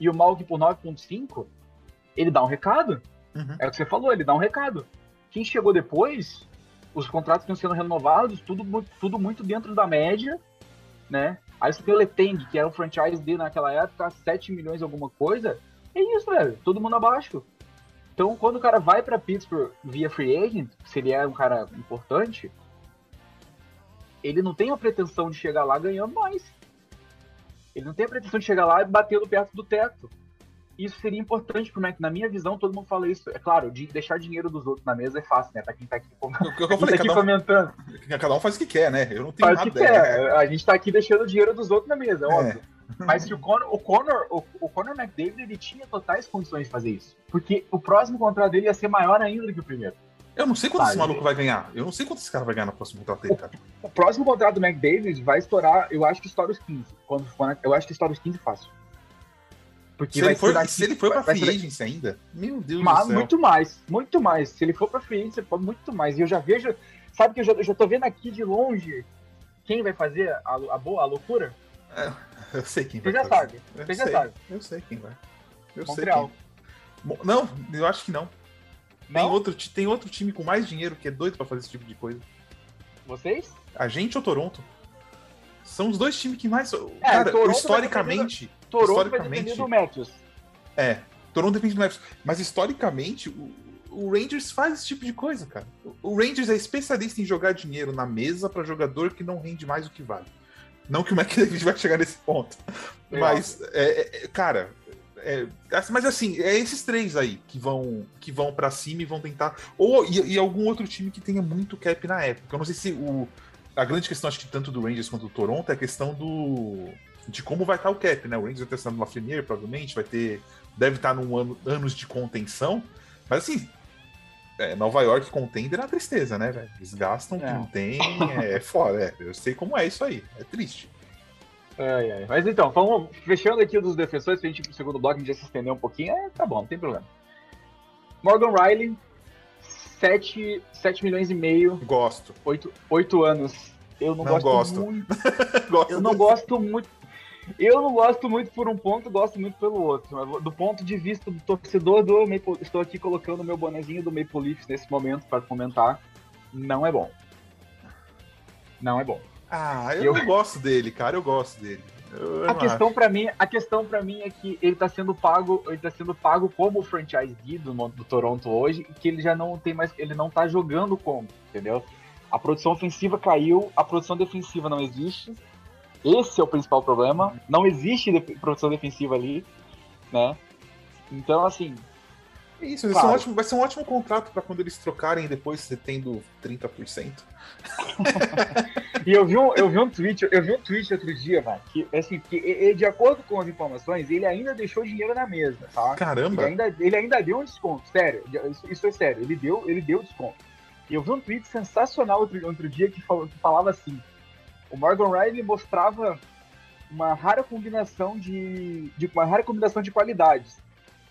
B: e o Malkin por 9.5, ele dá um recado. Uhum. É o que você falou, ele dá um recado. Quem chegou depois os contratos estão sendo renovados, tudo, tudo muito dentro da média, né? Aí você tem o Leteng, que era o franchise dele naquela época, 7 milhões alguma coisa. É isso, velho. Todo mundo abaixo. Então, quando o cara vai para Pittsburgh via free agent, se ele é um cara importante, ele não tem a pretensão de chegar lá ganhando mais. Ele não tem a pretensão de chegar lá e batendo perto do teto isso seria importante pro Mac. Na minha visão, todo mundo fala isso. É claro, de deixar dinheiro dos outros na mesa é fácil, né? Pra quem tá aqui, com... eu, eu falei, tá aqui comentando.
A: Um, cada um faz o que quer, né? Eu não tenho faz
B: nada. Que quer. A gente tá aqui deixando o dinheiro dos outros na mesa, é. óbvio. Mas se o Conor, o Conor, o, o Conor McDavid, ele tinha totais condições de fazer isso. Porque o próximo contrato dele ia ser maior ainda do que o primeiro.
A: Eu não sei quanto esse maluco vai ganhar. Eu não sei quanto esse cara vai ganhar no próximo contrato dele, cara.
B: O, o próximo contrato do McDavid vai estourar, eu acho que estoura os 15. Quando, eu acho que estoura os 15 fácil.
A: Porque se, ele for, daqui, se ele for pra free agency ainda, meu Deus
B: mas,
A: do céu.
B: Muito mais, muito mais. Se ele for pra free pode muito mais. E eu já vejo, sabe que eu já, eu já tô vendo aqui de longe quem vai fazer a, a boa, a loucura?
A: É, eu sei quem vai
B: Você já fazer. sabe, você já sabe.
A: Eu sei quem vai. Eu Montreal. sei quem. Não, eu acho que não. não. Tem, outro, tem outro time com mais dinheiro que é doido pra fazer esse tipo de coisa.
B: Vocês?
A: A gente ou Toronto? São os dois times que mais. É, cara, historicamente.
B: Toronto historicamente, vai do Matthews.
A: É, Toronto depende do Matthews. Mas historicamente, o, o, Rangers faz esse tipo de coisa, cara. O, o Rangers é especialista em jogar dinheiro na mesa para jogador que não rende mais do que vale. Não que o McDavid vai chegar nesse ponto. É. Mas, é, é, cara, é, mas assim, é esses três aí que vão que vão para cima e vão tentar. Ou e, e, algum outro time que tenha muito cap na época. Eu não sei se o. A grande questão, acho que tanto do Rangers quanto do Toronto, é a questão do. De como vai estar o cap, né? O Rangers vai ter uma Lafreniere, provavelmente, vai ter. Deve estar num ano, anos de contenção. Mas assim, é, Nova York contender é uma tristeza, né, velho? Eles gastam o que é. não tem, é, é foda, é. Eu sei como é isso aí, é triste.
B: Ai, ai. Mas então, vamos, fechando aqui dos defensores, pra gente ir pro segundo bloco, a gente já se estender um pouquinho, é, tá bom, não tem problema. Morgan Riley, 7, 7 milhões e meio.
A: Gosto.
B: 8, 8 anos. Eu não,
A: não
B: gosto,
A: gosto,
B: muito. gosto eu não gosto muito. Eu não gosto muito por um ponto, gosto muito pelo outro. Do ponto de vista do torcedor do Maple, estou aqui colocando meu bonezinho do Maple Leafs nesse momento para comentar. Não é bom. Não é bom.
A: Ah, eu, eu... gosto dele, cara, eu gosto dele. Eu,
B: a questão para mim, a questão para mim é que ele tá sendo pago, ele tá sendo pago como o franchise D do, do Toronto hoje, que ele já não tem mais, ele não tá jogando como, entendeu? A produção ofensiva caiu, a produção defensiva não existe. Esse é o principal problema. Não existe de produção defensiva ali, né? Então, assim,
A: isso, vai, claro. ser um ótimo, vai ser um ótimo contrato para quando eles trocarem depois você tendo 30%.
B: e eu vi, um, eu vi um tweet, eu vi um tweet outro dia, velho, que assim, que de acordo com as informações, ele ainda deixou dinheiro na mesa, tá?
A: Caramba!
B: Ele ainda, ele ainda deu um desconto, sério, isso, isso é sério, ele deu, ele deu desconto. E eu vi um tweet sensacional outro, outro dia que, falou, que falava assim: o Morgan Riley mostrava uma rara combinação de, de uma rara combinação de qualidades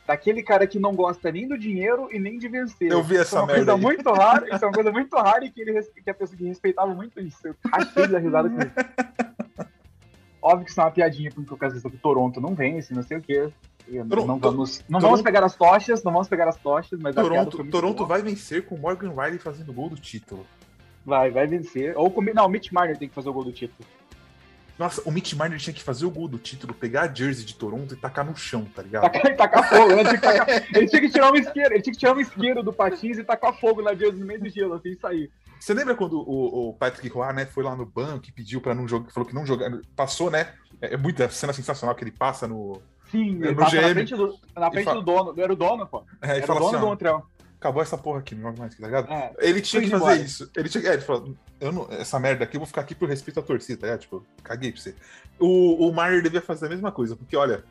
B: daquele cara que não gosta nem do dinheiro e nem de vencer.
A: Eu vi essa
B: isso é uma
A: merda
B: coisa aí. muito rara, isso é uma coisa muito rara e que, ele, que a pessoa que respeitava muito isso. Eu achei da risada com isso. Óbvio que isso é uma piadinha, porque o caso do Toronto não vence, não sei o quê. Toronto, não vamos, não vamos pegar as tochas, não vamos pegar as tochas, mas
A: Toronto, Toronto vai vencer com Morgan Riley fazendo gol do título.
B: Vai, vai vencer. Ou com, não, o Mitch Marner tem que fazer o gol do título.
A: Nossa, o Mitch Marner tinha que fazer o gol do título, pegar a jersey de Toronto e tacar no chão, tá ligado?
B: Tacar, tacar fogo, ele tinha, que tacar, ele tinha que tirar uma isqueiro, ele tinha que tirar uma isqueiro do patins e tacar fogo na jersey no meio do gelo, assim, sair.
A: Você lembra quando o, o Patrick Roy, né, foi lá no banco e pediu pra não jogar, falou que não jogar, passou, né? É, é muita cena sensacional que ele passa no.
B: Sim, no ele passa GM, na frente, do, na frente do dono, era o dono, pô.
A: É,
B: era
A: o dono
B: assim, do Montreal
A: acabou essa porra aqui, não joga mais, tá ligado? É, ele tinha que fazer embora. isso. Ele tinha é, ele falou, eu não, essa merda aqui eu vou ficar aqui por respeito à torcida, tá ligado? Tipo, caguei pra você. O, o Marner devia fazer a mesma coisa, porque olha,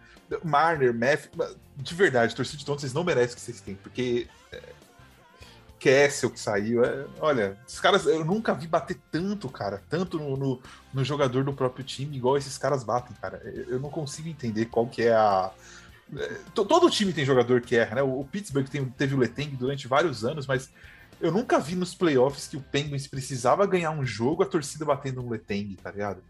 A: Marner, Math, de verdade, torcida de Toronto, vocês não merecem o que vocês têm, porque é, Kessel que saiu, é, olha, esses caras, eu nunca vi bater tanto, cara, tanto no, no, no jogador do próprio time, igual esses caras batem, cara. Eu, eu não consigo entender qual que é a Todo time tem jogador que erra, né? O Pittsburgh tem, teve o Letang durante vários anos, mas eu nunca vi nos playoffs que o Penguins precisava ganhar um jogo a torcida batendo no Letang, tá ligado?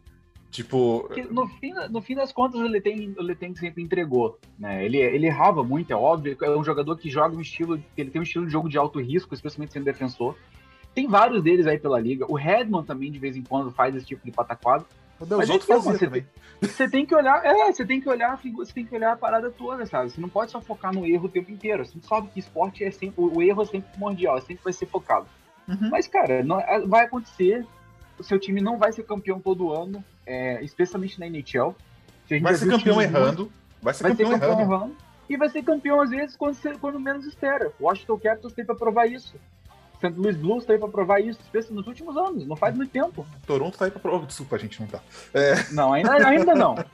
A: Tipo.
B: No fim, no fim das contas, o Letang, o Letang sempre entregou. Né? Ele, ele errava muito, é óbvio. É um jogador que joga um estilo. Ele tem um estilo de jogo de alto risco, especialmente sendo defensor. Tem vários deles aí pela liga. O Redmond também, de vez em quando, faz esse tipo de pataquado.
A: Mas outros então, você, também.
B: Você tem que olhar, é, você tem que olhar, você tem que olhar a parada toda, sabe? Você não pode só focar no erro o tempo inteiro. Você sabe que esporte é sempre, o erro é sempre primordial, é sempre vai ser focado. Uhum. Mas, cara, não, é, vai acontecer. O seu time não vai ser campeão todo ano, é, especialmente na NHL.
A: Vai ser campeão errando. Vai ser vai campeão, ser campeão errando. errando.
B: E vai ser campeão, às vezes, quando, você, quando menos espera. O Washington Capitals tem pra provar isso. St. Louis Blues tá aí pra provar isso, nos últimos anos, não faz muito tempo.
A: Toronto tá aí pra provar. Desculpa, a gente não tá. É...
B: Não, ainda, ainda não.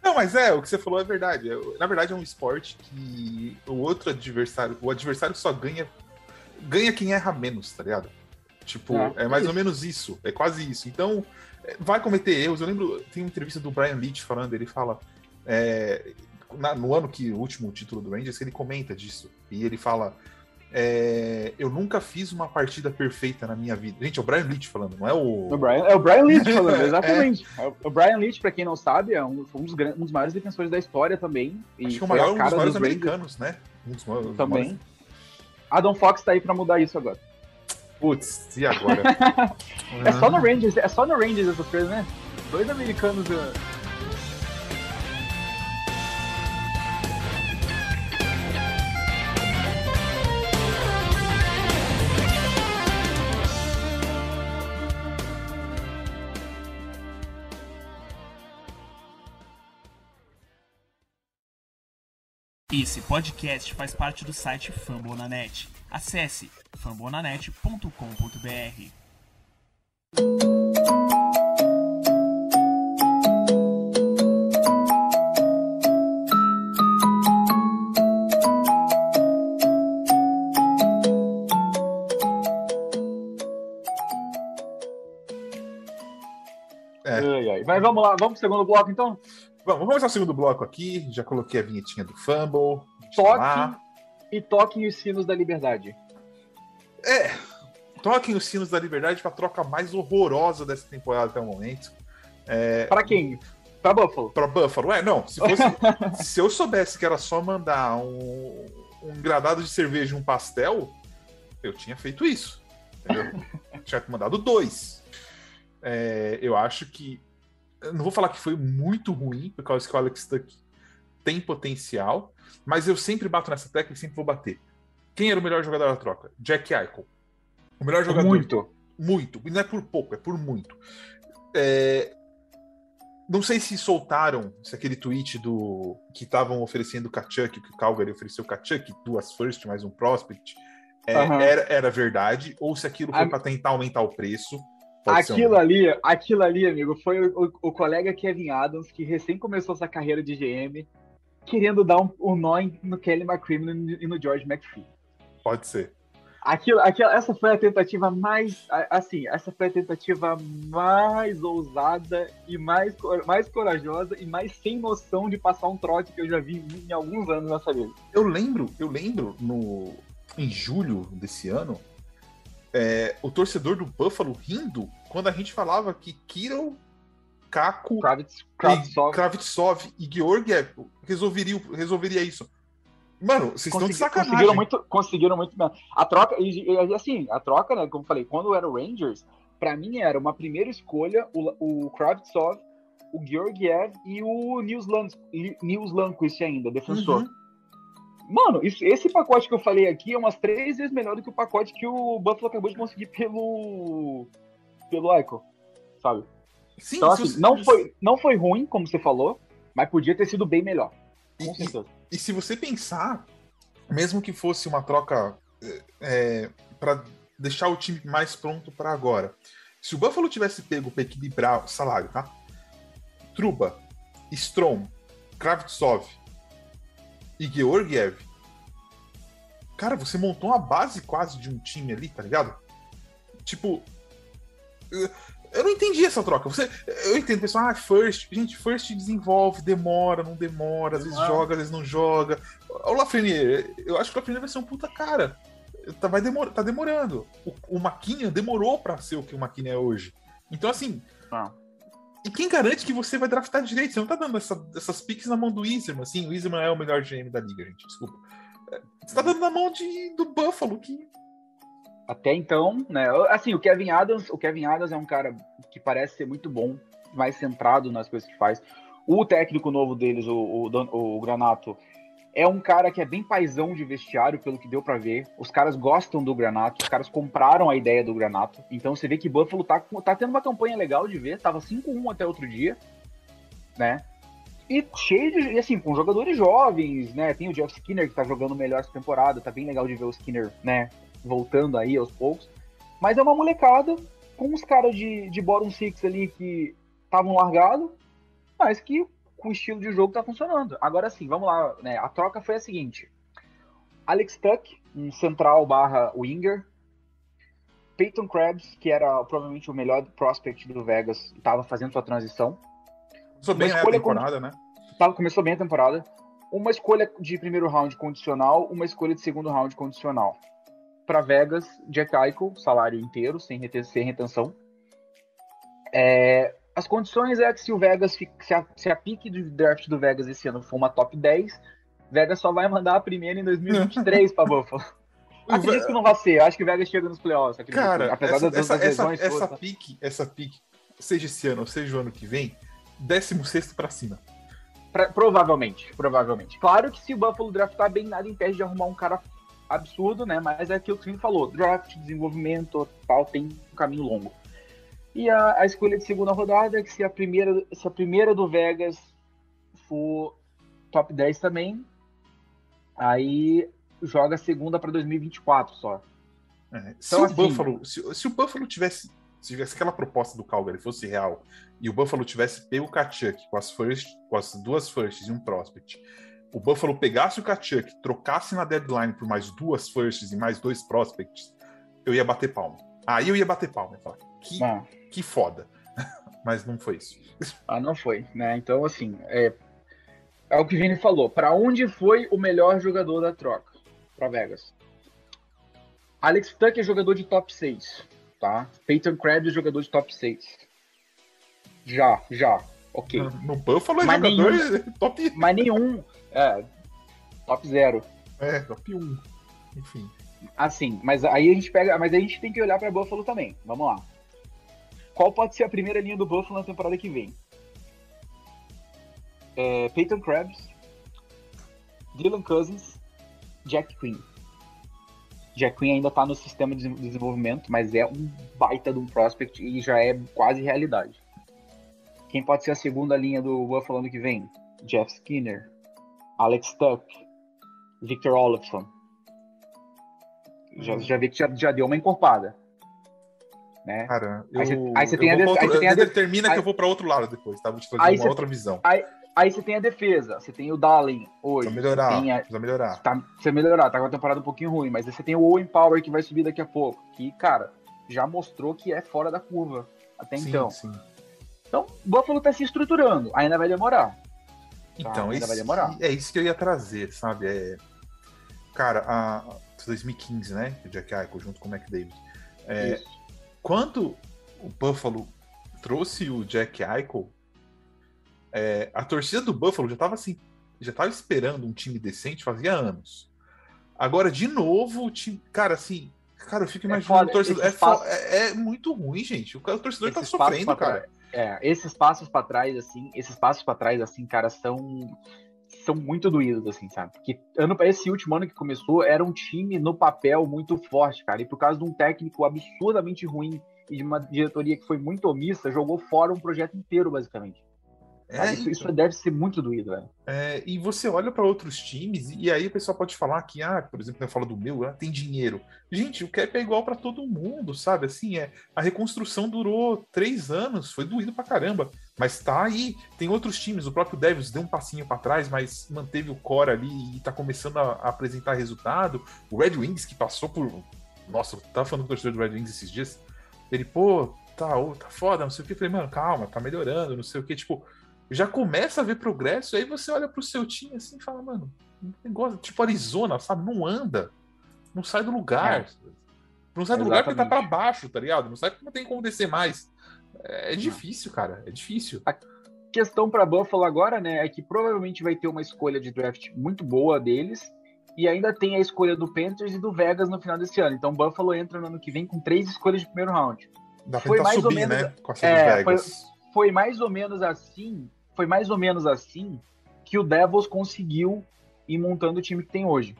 A: Não, mas é, o que você falou é verdade. Na verdade, é um esporte que o outro adversário, o adversário só ganha ganha quem erra menos, tá ligado? Tipo, é, é mais isso. ou menos isso, é quase isso. Então, é, vai cometer erros. Eu lembro, tem uma entrevista do Brian Leach falando, ele fala é, na, no ano que o último título do Rangers, ele comenta disso. E ele fala: é, eu nunca fiz uma partida perfeita na minha vida. Gente, é o Brian Leach falando, não é o.
B: o Brian, é o Brian Leach falando, exatamente. é. O Brian Leach, para quem não sabe, é um, um, dos, um, dos, maiores defensores da história também.
A: Acho que é o maior, um dos maiores americanos, né? Um dos
B: maiores, também. Adam Fox tá aí para mudar isso agora.
A: Putz, e agora?
B: é só no Rangers, é só no Rangers essas coisas, né? Dois americanos. Uh...
C: Esse podcast faz parte do site Fambonanet. Acesse fambonanet.com.br.
B: É. Mas vamos lá, vamos pro segundo bloco então?
A: Vamos, vamos começar o segundo bloco aqui. Já coloquei a vinhetinha do Fumble.
B: Toque e toquem os sinos da liberdade.
A: É, toquem os sinos da liberdade para a troca mais horrorosa dessa temporada até o momento.
B: É... Para quem? Para Buffalo.
A: Para Buffalo. É, não. Se, fosse, se eu soubesse que era só mandar um, um gradado de cerveja e um pastel, eu tinha feito isso. Entendeu? tinha mandado dois. É, eu acho que não vou falar que foi muito ruim, por causa que o Alex Tuck tem potencial, mas eu sempre bato nessa tecla e sempre vou bater. Quem era o melhor jogador da troca? Jack Eichel. O melhor jogador.
B: Muito.
A: Muito. E não é por pouco, é por muito. É... Não sei se soltaram se aquele tweet do que estavam oferecendo o Kachuk, que o Calgary ofereceu o Kachuk, duas first mais um prospect, é, uhum. era, era verdade, ou se aquilo foi para tentar aumentar o preço.
B: Aquilo um... ali, aquilo ali, amigo, foi o, o, o, colega Kevin Adams, que recém começou sua carreira de GM, querendo dar um, um nó no Kelly McCrimmon e no George McPhee.
A: Pode ser.
B: Aquilo, aquilo, essa foi a tentativa mais, assim, essa foi a tentativa mais ousada e mais, mais corajosa e mais sem noção de passar um trote que eu já vi em alguns anos nessa vida.
A: Eu lembro, eu lembro no em julho desse ano, é, o torcedor do Buffalo rindo quando a gente falava que Kirill, Kako,
B: Kravitz, Kravitsov.
A: e, Kravitsov e Georgiev resolveria, resolveria isso. Mano, vocês estão de sacanagem.
B: Conseguiram muito, conseguiram muito A troca, e, e, assim, a troca, né, como eu falei, quando era o Rangers, para mim era uma primeira escolha o, o Kravitsov, o Georgiev e o Nils, Nils Landquist ainda, defensor. Uhum. Mano, isso, esse pacote que eu falei aqui é umas três vezes melhor do que o pacote que o Buffalo acabou de conseguir pelo. Pelo Eichel, sabe? Sim, então, assim, você... não, foi, não foi ruim, como você falou, mas podia ter sido bem melhor. Com
A: e, certeza. E, e se você pensar, mesmo que fosse uma troca é, é para deixar o time mais pronto para agora, se o Buffalo tivesse pego para equilibrar o salário, tá? Truba, Strom, Kravtsov, e Georgiev, cara, você montou uma base quase de um time ali, tá ligado? Tipo, eu não entendi essa troca. Você, eu entendo, pessoal, ah, first, gente, first desenvolve, demora, não demora, às vezes ah. joga, às vezes não joga. O Lafreniere, eu acho que o Lafreniere vai ser um puta cara. Tá, vai demor, tá demorando. O, o Maquinha demorou para ser o que o Maquinha é hoje. Então, assim, ah. E quem garante que você vai draftar direito? Você não tá dando essa, essas picks na mão do Iserman. Sim, o Iserman é o melhor GM da liga, gente. Desculpa. É, você tá dando na mão de, do Buffalo, que.
B: Até então, né? Assim, o Kevin Adams, o Kevin Adams é um cara que parece ser muito bom, mais centrado nas coisas que faz. O técnico novo deles, o, o, o Granato, é um cara que é bem paisão de vestiário, pelo que deu para ver. Os caras gostam do Granato, os caras compraram a ideia do Granato. Então você vê que Buffalo tá, tá tendo uma campanha legal de ver. Tava 5-1 até outro dia, né? E cheio de. E assim, com jogadores jovens, né? Tem o Jeff Skinner que tá jogando melhor essa temporada. Tá bem legal de ver o Skinner, né? Voltando aí aos poucos. Mas é uma molecada com os caras de, de bottom six ali que estavam largados, mas que com o estilo de jogo tá funcionando. Agora sim, vamos lá, né? A troca foi a seguinte: Alex Tuck, um central barra winger. Peyton Krabs, que era provavelmente o melhor prospect do Vegas, estava fazendo sua transição.
A: Começou bem a temporada, com... né?
B: Tava, começou bem a temporada. Uma escolha de primeiro round condicional, uma escolha de segundo round condicional. Para Vegas, Jack Eichel, salário inteiro, sem, sem retenção. É, as condições é que se o Vegas, se a, se a pique do draft do Vegas esse ano for uma top 10, Vegas só vai mandar a primeira em 2023 para Buffalo. Acredito que não vai ser. Acho que o Vegas chega nos playoffs. Acredito.
A: Cara,
B: apesar
A: essa,
B: das,
A: essa,
B: das
A: essa,
B: lesões
A: essa
B: todas.
A: pique, essa pique, seja esse ano ou seja o ano que vem, 16 pra cima.
B: Pra- provavelmente, provavelmente. Claro que se o Buffalo draftar bem, nada impede de arrumar um cara absurdo, né? Mas é aquilo que o Felipe falou: draft, desenvolvimento, tal, tem um caminho longo. E a, a escolha de segunda rodada é que se a primeira, se a primeira do Vegas for top 10 também, aí joga a segunda para 2024 só.
A: É, se,
B: Então,
A: o
B: assim-
A: Buffalo, se, se o Buffalo tivesse, se tivesse aquela proposta do Calgary fosse real e o Buffalo tivesse pego o Kachuk com as, first, com as duas firsts e um prospect, o Buffalo pegasse o Kachuk, trocasse na deadline por mais duas firsts e mais dois prospects, eu ia bater palma. Aí eu ia bater palma e falar, que, que foda. Mas não foi isso.
B: ah, não foi, né? Então, assim, é, é o que o Vini falou. Para onde foi o melhor jogador da troca? Para Vegas. Alex Tucker é jogador de top 6, tá? Peyton Krebs é jogador de top 6. Já, já, ok.
A: No Buffalo é
B: Mas
A: jogador top,
B: Mas nenhum, é, top 0.
A: é, top 1. Enfim.
B: Assim, mas aí a gente pega, mas a gente tem que olhar para Buffalo também. Vamos lá. Qual pode ser a primeira linha do Buffalo na temporada que vem? É, Peyton Krebs, Dylan Cousins, Jack Quinn. Jack Quinn ainda tá no sistema de desenvolvimento, mas é um baita de um prospect e já é quase realidade. Quem pode ser a segunda linha do Buffalo ano que vem? Jeff Skinner, Alex Tuck, Victor Olofsson. Já, já vê que já, já deu uma encorpada. Né?
A: Cara, eu,
B: Aí você- aí você
A: eu
B: tem a def- aí
A: outro-
B: você tem a def-
A: Termina
B: aí-
A: que eu vou para outro lado depois, tá? Vou te trazer
B: Aí
A: uma
B: você-
A: outra visão.
B: Aí você tem a defesa, você tem o Dalin hoje.
A: Precisa melhorar,
B: a-
A: precisa melhorar.
B: tá, precisa melhorar, tá com a temporada um pouquinho ruim, mas aí você tem o Owen Power que vai subir daqui a pouco, que, cara, já mostrou que é fora da curva até
A: Sim,
B: então.
A: sim.
B: Então, o Buffalo tá se estruturando, ainda vai demorar.
A: Então, isso,
B: vai demorar.
A: é isso que eu ia trazer, sabe? É, cara, a, 2015, né? O Jack Eichel junto com o McDavid. É, quando o Buffalo trouxe o Jack Eichel, é, a torcida do Buffalo já estava assim, já tava esperando um time decente fazia anos. Agora, de novo, o time. Cara, assim. Cara, eu fico
B: É
A: imaginando
B: foda,
A: o torcedor. É,
B: passos-
A: é- é muito ruim, gente. O, o torcedor tá
B: passos
A: sofrendo, cara.
B: É, esses passos pra trás, assim, esses passos pra trás, assim, cara, são são muito doídos, assim, sabe? Porque ano, esse último ano que começou era um time no papel muito forte, cara. E por causa de um técnico absurdamente ruim e de uma diretoria que foi muito omissa, jogou fora um projeto inteiro, basicamente.
A: É,
B: isso, isso deve ser muito doído, velho.
A: É, e você olha para outros times, e aí o pessoal pode falar que, ah, por exemplo, eu falo do meu, ah, tem dinheiro. Gente, o cap é igual para todo mundo, sabe? Assim, é, a reconstrução durou três anos, foi doído pra caramba. Mas tá aí, tem outros times, o próprio Devils deu um passinho para trás, mas manteve o core ali e tá começando a, a apresentar resultado. O Red Wings, que passou por. Nossa, eu tava falando com o torcedor do Red Wings esses dias. Ele, pô, tá, ô, tá foda, não sei o que. Eu falei, mano, calma, tá melhorando, não sei o que. Tipo, já começa a ver progresso, aí você olha pro seu time assim e fala, mano, um negócio, tipo Arizona, sabe? Não anda. Não sai do lugar. Não sai do lugar porque tá pra
B: Exatamente.
A: baixo, tá ligado? Não sai porque não tem como descer mais. É, é difícil, cara. É difícil.
B: questão para Buffalo agora, né, é que provavelmente vai ter uma escolha de draft muito boa deles e ainda tem a escolha do Panthers e do Vegas no final desse ano. Então Buffalo entra no ano que vem com três escolhas de primeiro round.
A: Dá pra
B: Foi mais ou
A: subir,
B: menos-
A: né? Com essa
B: É,
A: Vegas.
B: Foi mais ou menos assim, foi mais ou menos assim que o Devils conseguiu ir montando o time que tem hoje.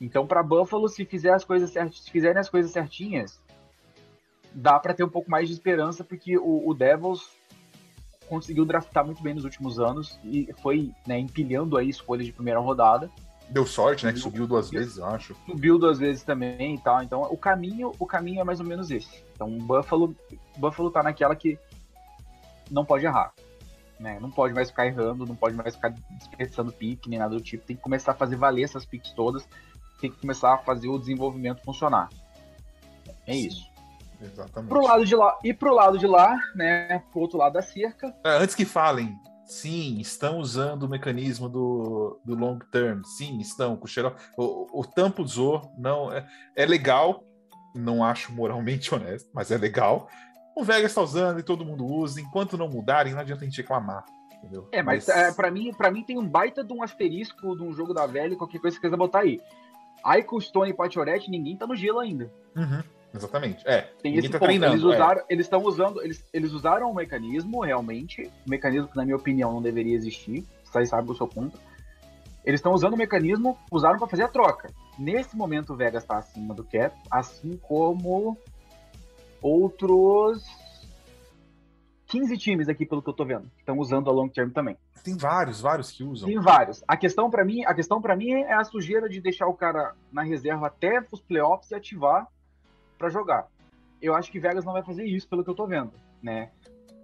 B: Então para Buffalo, se fizer as coisas certas, se fizerem as coisas certinhas, dá para ter um pouco mais de esperança porque o, o Devils conseguiu draftar muito bem nos últimos anos e foi né, empilhando aí escolhas de primeira rodada.
A: Deu sorte, né? Que subiu duas vezes, eu acho.
B: Subiu duas vezes também e tal. Então o caminho, o caminho é mais ou menos esse. Então o Buffalo, Buffalo tá naquela que não pode errar. Né? Não pode mais ficar errando, não pode mais ficar desperdiçando pique, nem nada do tipo. Tem que começar a fazer valer essas piques todas. Tem que começar a fazer o desenvolvimento funcionar. É
A: Sim.
B: isso.
A: Exatamente.
B: Pro lado de lá, e pro lado de lá, né? Pro outro lado da cerca,
A: É, Antes que falem, sim, estão usando o mecanismo do, do long term. Sim, estão. com O, o, o Tampa usou, não é, é legal, não acho moralmente honesto, mas é legal. O Vegas está usando e todo mundo usa. Enquanto não mudarem, não adianta a gente reclamar. Entendeu?
B: É, mas, é, para mim, para mim tem um baita de um asterisco de um jogo da velha, qualquer coisa que você quiser botar aí. Aiko, Stone e Pachorette, ninguém tá no gelo ainda.
A: Uhum, exatamente. É,
B: Tem
A: ninguém
B: esse
A: tá
B: ponto.
A: treinando.
B: Eles
A: é.
B: usaram, eles estão usando, eles, eles usaram um mecanismo realmente, um mecanismo que na minha opinião não deveria existir. Vocês sabem o seu ponto. Eles estão usando o mecanismo, usaram para fazer a troca. Nesse momento o Vegas está acima do cap, assim como outros 15 times aqui pelo que eu tô vendo, estão usando a long term também.
A: Tem vários, vários que usam.
B: Tem vários. A questão para mim, a questão para mim é a sujeira de deixar o cara na reserva até os playoffs e ativar para jogar. Eu acho que Vegas não vai fazer isso pelo que eu tô vendo, né?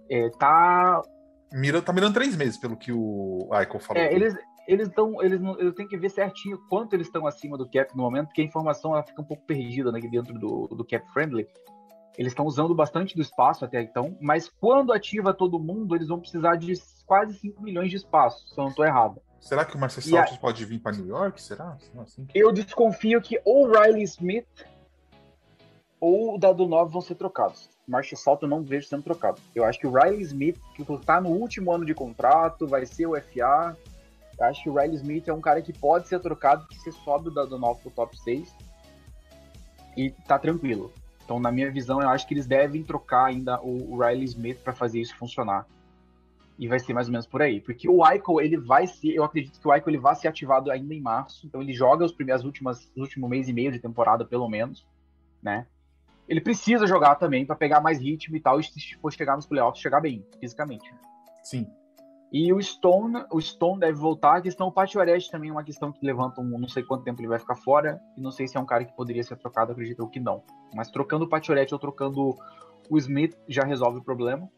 B: É, tá,
A: Mira, tá mirando três meses, pelo que o Aiko falou.
B: é, eles eles estão eles não eles têm que ver certinho quanto eles estão acima do cap no momento, porque a informação ela fica um pouco perdida né, aqui dentro do, do cap friendly. Eles estão usando bastante do espaço até então, mas quando ativa todo mundo, eles vão precisar de quase 5 milhões de espaço, se eu não tô errado.
A: Será que o Marcel
B: E a-
A: Saltos pode vir para New York? Será? Assim que-
B: Eu desconfio que ou Riley Smith ou o Dado 9 vão ser trocados. Marshall Salto eu não vejo sendo trocado. Eu acho que o Riley Smith, que tá no último ano de contrato, vai ser o FA. Eu acho que o Riley Smith é um cara que pode ser trocado, que você sobe o Dado 9 pro top 6 e tá tranquilo. Então, na minha visão, eu acho que eles devem trocar ainda o, Riley Smith para fazer isso funcionar. E vai ser mais ou menos por aí. Porque o Eichel, ele vai ser, eu acredito que o Eichel ele vai ser ativado ainda em março. Então ele joga os primeiros últimas, os últimos mês e meio de temporada, pelo menos, né? Ele precisa jogar também para pegar mais ritmo e tal, e se for chegar nos playoffs, chegar bem, fisicamente.
A: Sim.
B: E o Stone, o Stone deve voltar. A questão, o Pachorete também é uma questão que levanta um não sei quanto tempo ele vai ficar fora. E não sei se é um cara que poderia ser trocado, acredito eu que não. Mas trocando o Pachorete ou trocando o Smith já resolve o problema.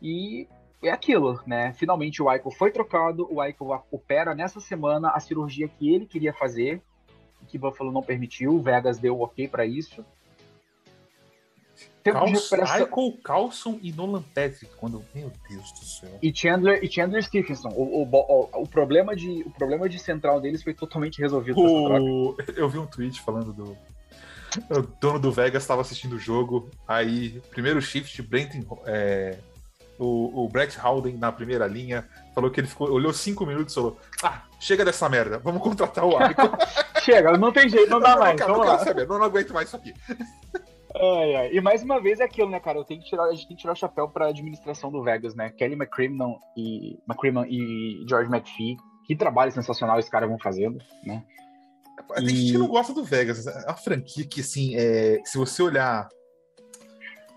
B: E é aquilo, né? Finalmente o Aiko foi trocado, o Aiko opera nessa semana a cirurgia que ele queria fazer, que Buffalo não permitiu, o Vegas deu ok para isso. Tempo de
A: Carlson,
B: recuperação.
A: Aiko, Carlson e Nolan Patrick. Quando... Meu Deus do céu.
B: E Chandler, e Chandler Stephenson. O, o, o, o problema de, o problema de central deles foi totalmente resolvido.
A: O... Eu vi um tweet falando do. O dono do Vegas estava assistindo o jogo. Aí, primeiro shift, Brenton, é, o, o Brett Howden na primeira linha. Falou que ele ficou, olhou cinco minutos e falou: Ah, chega dessa merda, vamos contratar o Aiko.
B: Chega, não tem jeito, não dá
A: não,
B: mais.
A: cara, não quero saber, não, não aguento mais isso aqui.
B: Ai, ai. E mais uma vez é aquilo, né, cara? Eu tenho que tirar, a gente tem que tirar o chapéu pra administração do Vegas, né? Kelly McCrimmon e, McCrimmon e George McPhee. Que trabalho sensacional esses caras vão fazendo, né?
A: Tem gente que não gosta do Vegas. É uma franquia que, assim, é, se você olhar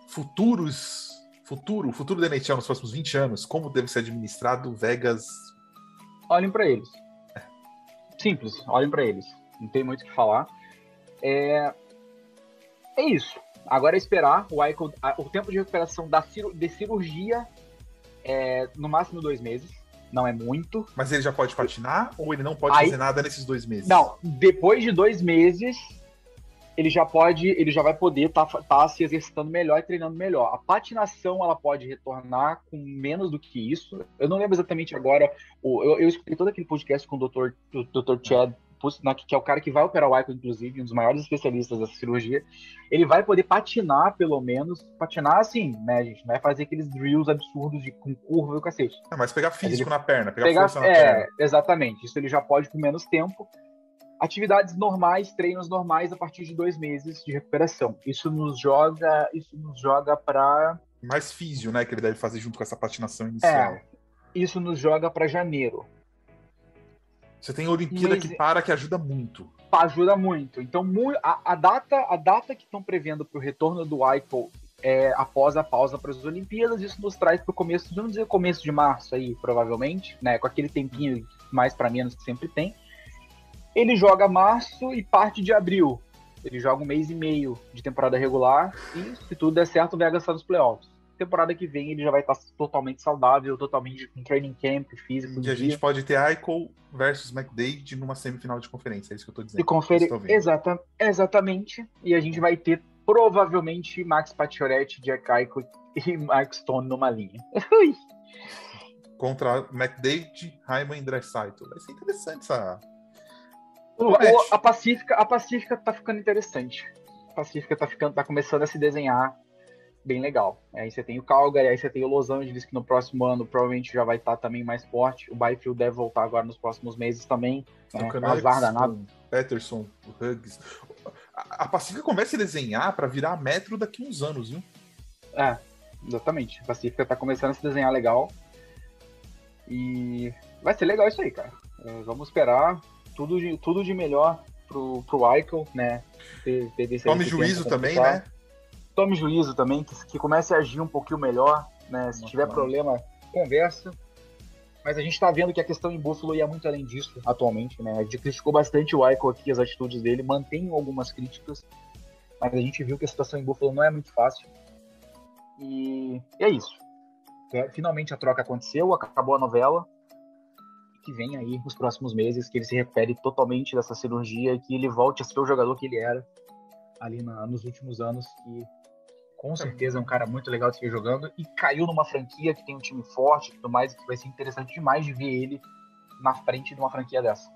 A: futuros. Futuro, o futuro da NHL nos próximos 20 anos, como deve ser administrado, o Vegas.
B: Olhem pra eles. Simples, olhem pra eles. Não tem muito o que falar. É, é isso. Agora é esperar o, Eichel- o tempo de recuperação da de cirurgia é no máximo dois meses. Não é muito.
A: Mas ele já pode patinar ou ele não pode
B: Aí-
A: fazer nada nesses dois meses?
B: Não, depois de dois meses, ele já pode, ele já vai poder estar se exercitando melhor e treinando melhor. A patinação ela pode retornar com menos do que isso. Eu não lembro exatamente agora. eu, eu escutei todo aquele podcast com o Dr. o Dr. Chad, Pusnak, que é o cara que vai operar o Aiko, inclusive, um dos maiores especialistas dessa cirurgia. Ele vai poder patinar, pelo menos. Patinar assim, né, gente? Não vai fazer aqueles drills absurdos de, com curva e o cacete.
A: Não, mas pegar físico
B: ele-
A: na perna, pegar,
B: Pegar,
A: força na
B: é,
A: perna.
B: exatamente. Isso ele já pode com menos tempo. Atividades normais, treinos normais a partir de dois meses de recuperação. Isso nos joga, isso nos joga para,
A: Mais físio, né? Que ele deve fazer junto com essa patinação inicial.
B: é, isso nos joga para janeiro.
A: Você tem a Olimpíada
B: Mas-
A: que para, que ajuda muito.
B: Ajuda muito. Então a, a data, a data que estão prevendo para o retorno do Eichel é após a pausa para as Olimpíadas. Isso nos traz para o começo, vamos dizer começo de março aí, provavelmente, né? Com aquele tempinho mais para menos que sempre tem. Ele joga março e parte de abril. Ele joga um mês e meio de temporada regular e, se tudo der certo, o Vegas está nos playoffs. Temporada que vem ele já vai estar totalmente saudável, totalmente com training camp, físico.
A: E a gente pode ter Eichel versus McDavid numa semifinal de conferência. É isso que eu tô dizendo.
B: E confere exata, exatamente. E a gente vai ter provavelmente Max Pacioretty, Jack Eichel e Mark Stone numa linha.
A: Contra McDavid, Hyman e Dressaitl. Vai ser interessante essa.
B: O- o- a Pacífica, a Pacífica tá ficando interessante. A Pacífica tá ficando, tá começando a se desenhar. Bem legal. Aí você tem o Calgary, aí você tem o Los Angeles, que no próximo ano provavelmente já vai estar também mais forte. O Byfield deve voltar agora nos próximos meses também.
A: Né? Azar danado. Peterson, o Huggs. A, a Pacífica começa a desenhar para virar metro daqui uns anos, viu?
B: É, exatamente. A Pacífica tá começando a se desenhar legal. E vai ser legal isso aí, cara. É, vamos esperar tudo de, tudo de melhor pro, pro Eichel, né?
A: Tome juízo também, né?
B: Tome juízo também, que, que comece a agir um pouquinho melhor, né? Se tiver problema, conversa. Mas a gente tá vendo que a questão em Buffalo ia muito além disso atualmente, né? A gente criticou bastante o Eichel aqui, as atitudes dele, mantém algumas críticas, mas a gente viu que a situação em Buffalo não é muito fácil. E, e é isso. É, finalmente a troca aconteceu, acabou a novela. Que vem aí nos próximos meses, que ele se recupere totalmente dessa cirurgia, que ele volte a ser o jogador que ele era ali na, nos últimos anos, que com certeza é um cara muito legal de ver jogando e caiu numa franquia que tem um time forte e tudo mais, que vai ser interessante demais de ver ele na frente de uma franquia dessa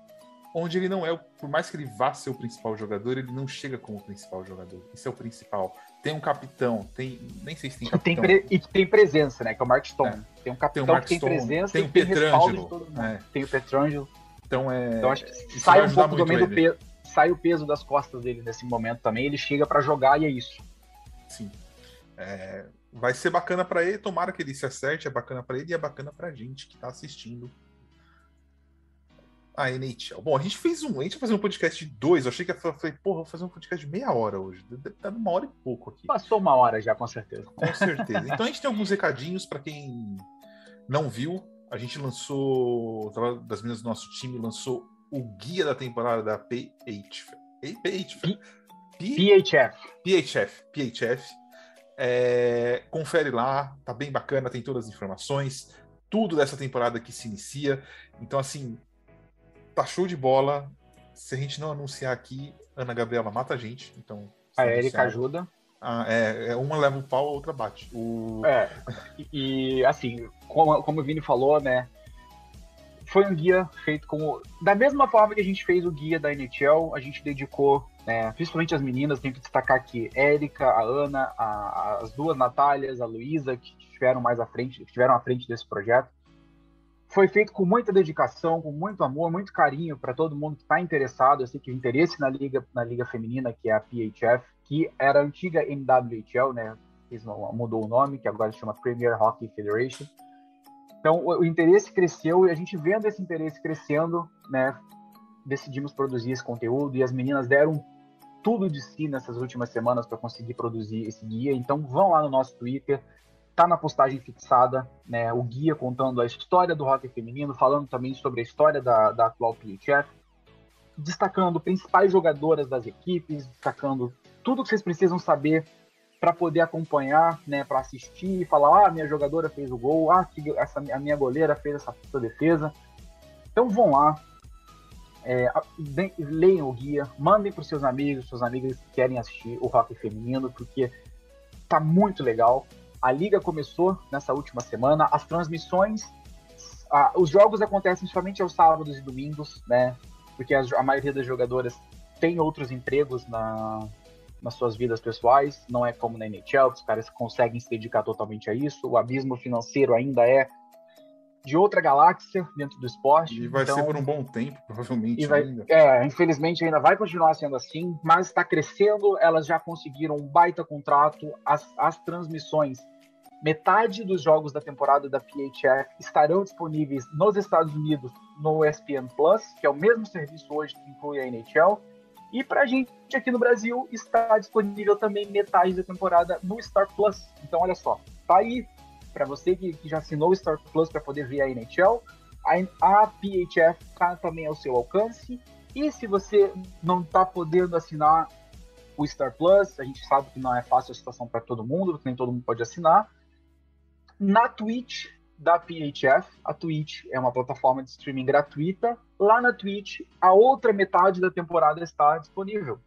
A: onde ele não é, por mais que ele vá ser o principal jogador, ele não chega como principal jogador. Isso é o principal. Tem um capitão, tem. Nem sei se tem capitão.
B: Tem pre, e tem presença, né? Que é o Mark Stone. É. Tem um capitão tem que tem Stone, presença
A: tem o Petrangelo. É.
B: Tem o Petrangelo.
A: Então é.
B: Então acho que sai um pouco também do peso. Sai o peso das costas dele nesse momento também. Ele chega para jogar e é isso.
A: Sim. É, vai ser bacana para ele, tomara que ele se acerte, é bacana para ele e é bacana pra gente que tá assistindo a NHL. Bom, a gente fez um. A gente vai fazer um podcast de dois. Eu achei que eu falei, porra, vou fazer um podcast de meia hora hoje. Deve estar numa hora e pouco aqui.
B: Passou uma hora já, com certeza.
A: Com certeza. Então a gente tem alguns recadinhos para quem não viu. A gente lançou. Das meninas do nosso time lançou o guia da temporada da PHF.
B: PHF. PHF.
A: PHF. PHF. É, confere lá, tá bem bacana, tem todas as informações, tudo dessa temporada que se inicia. Então, assim, tá show de bola. Se a gente não anunciar aqui, Ana Gabriela mata a gente. Então.
B: A Erika ajuda.
A: Ah, é, é, uma leva o pau, a outra bate.
B: O... É, e assim, como, como o Vini falou, né? Foi um guia feito como. Da mesma forma que a gente fez o guia da NHL, a gente dedicou, né, principalmente as meninas, tenho que destacar aqui, Érica, a Ana, a, as duas Natálias, a Luísa, que estiveram mais à frente, estiveram à frente desse projeto foi feito com muita dedicação, com muito amor, muito carinho para todo mundo que está interessado. Eu sei que o interesse na liga, na liga feminina, que é a PHF, que era a antiga NWHL, né? Mudou o nome, que agora se chama Premier Hockey Federation. Então, o, o interesse cresceu e a gente vendo esse interesse crescendo, né? Decidimos produzir esse conteúdo e as meninas deram tudo de si nessas últimas semanas para conseguir produzir esse guia. Então, vão lá no nosso Twitter, tá na postagem fixada, né, o guia contando a história do hockey feminino, falando também sobre a história da, da atual PHF, destacando principais jogadoras das equipes, destacando tudo que vocês precisam saber para poder acompanhar, né, para assistir e falar, ah, minha jogadora fez o gol, ah, essa, a minha goleira fez essa defesa. Então vão lá, é, leiam o guia, mandem para seus amigos, seus amigos que querem assistir o hockey feminino, porque tá muito legal. A liga começou nessa última semana. As transmissões, ah, os jogos acontecem somente aos sábados e domingos, né? Porque a, a maioria das jogadoras tem outros empregos na, nas suas vidas pessoais. Não é como na NHL, os caras conseguem se dedicar totalmente a isso. O abismo financeiro ainda é de outra galáxia dentro do esporte.
A: E vai
B: então,
A: ser por um bom tempo, provavelmente.
B: Vai, ainda. É, infelizmente ainda vai continuar sendo assim, mas está crescendo. Elas já conseguiram um baita contrato. As, as transmissões, metade dos jogos da temporada da PHF estarão disponíveis nos Estados Unidos no ESPN Plus, que é o mesmo serviço hoje que inclui a NHL. E para a gente aqui no Brasil está disponível também metade da temporada no Star Plus. Então olha só, tá aí para você que, que, já assinou o Star Plus para poder ver a NHL, a, a PHF está também ao seu alcance. E se você não está podendo assinar o Star Plus, a gente sabe que não é fácil a situação para todo mundo, nem todo mundo pode assinar. Na Twitch da PHF, a Twitch é uma plataforma de streaming gratuita. Lá na Twitch, a outra metade da temporada está disponível.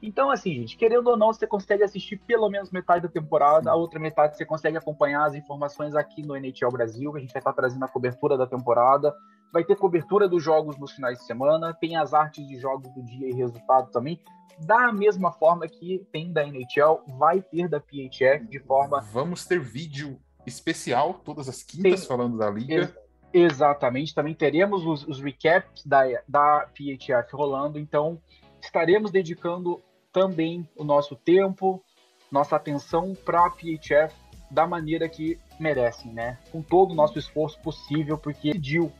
B: Então, assim, gente, querendo ou não, você consegue assistir pelo menos metade da temporada, a outra metade você consegue acompanhar as informações aqui no NHL Brasil, que a gente vai estar trazendo a cobertura da temporada, vai ter cobertura dos jogos nos finais de semana, tem as artes de jogos do dia e resultado também. Da mesma forma que tem da NHL, vai ter da PHF de forma.
A: Vamos ter vídeo especial todas as quintas tem... falando da liga.
B: Ex exatamente, também teremos os, os recaps da, da PHF rolando, então estaremos dedicando também o nosso tempo, nossa atenção para a PHF da maneira que merecem, né? Com todo o nosso esforço possível, porque pediu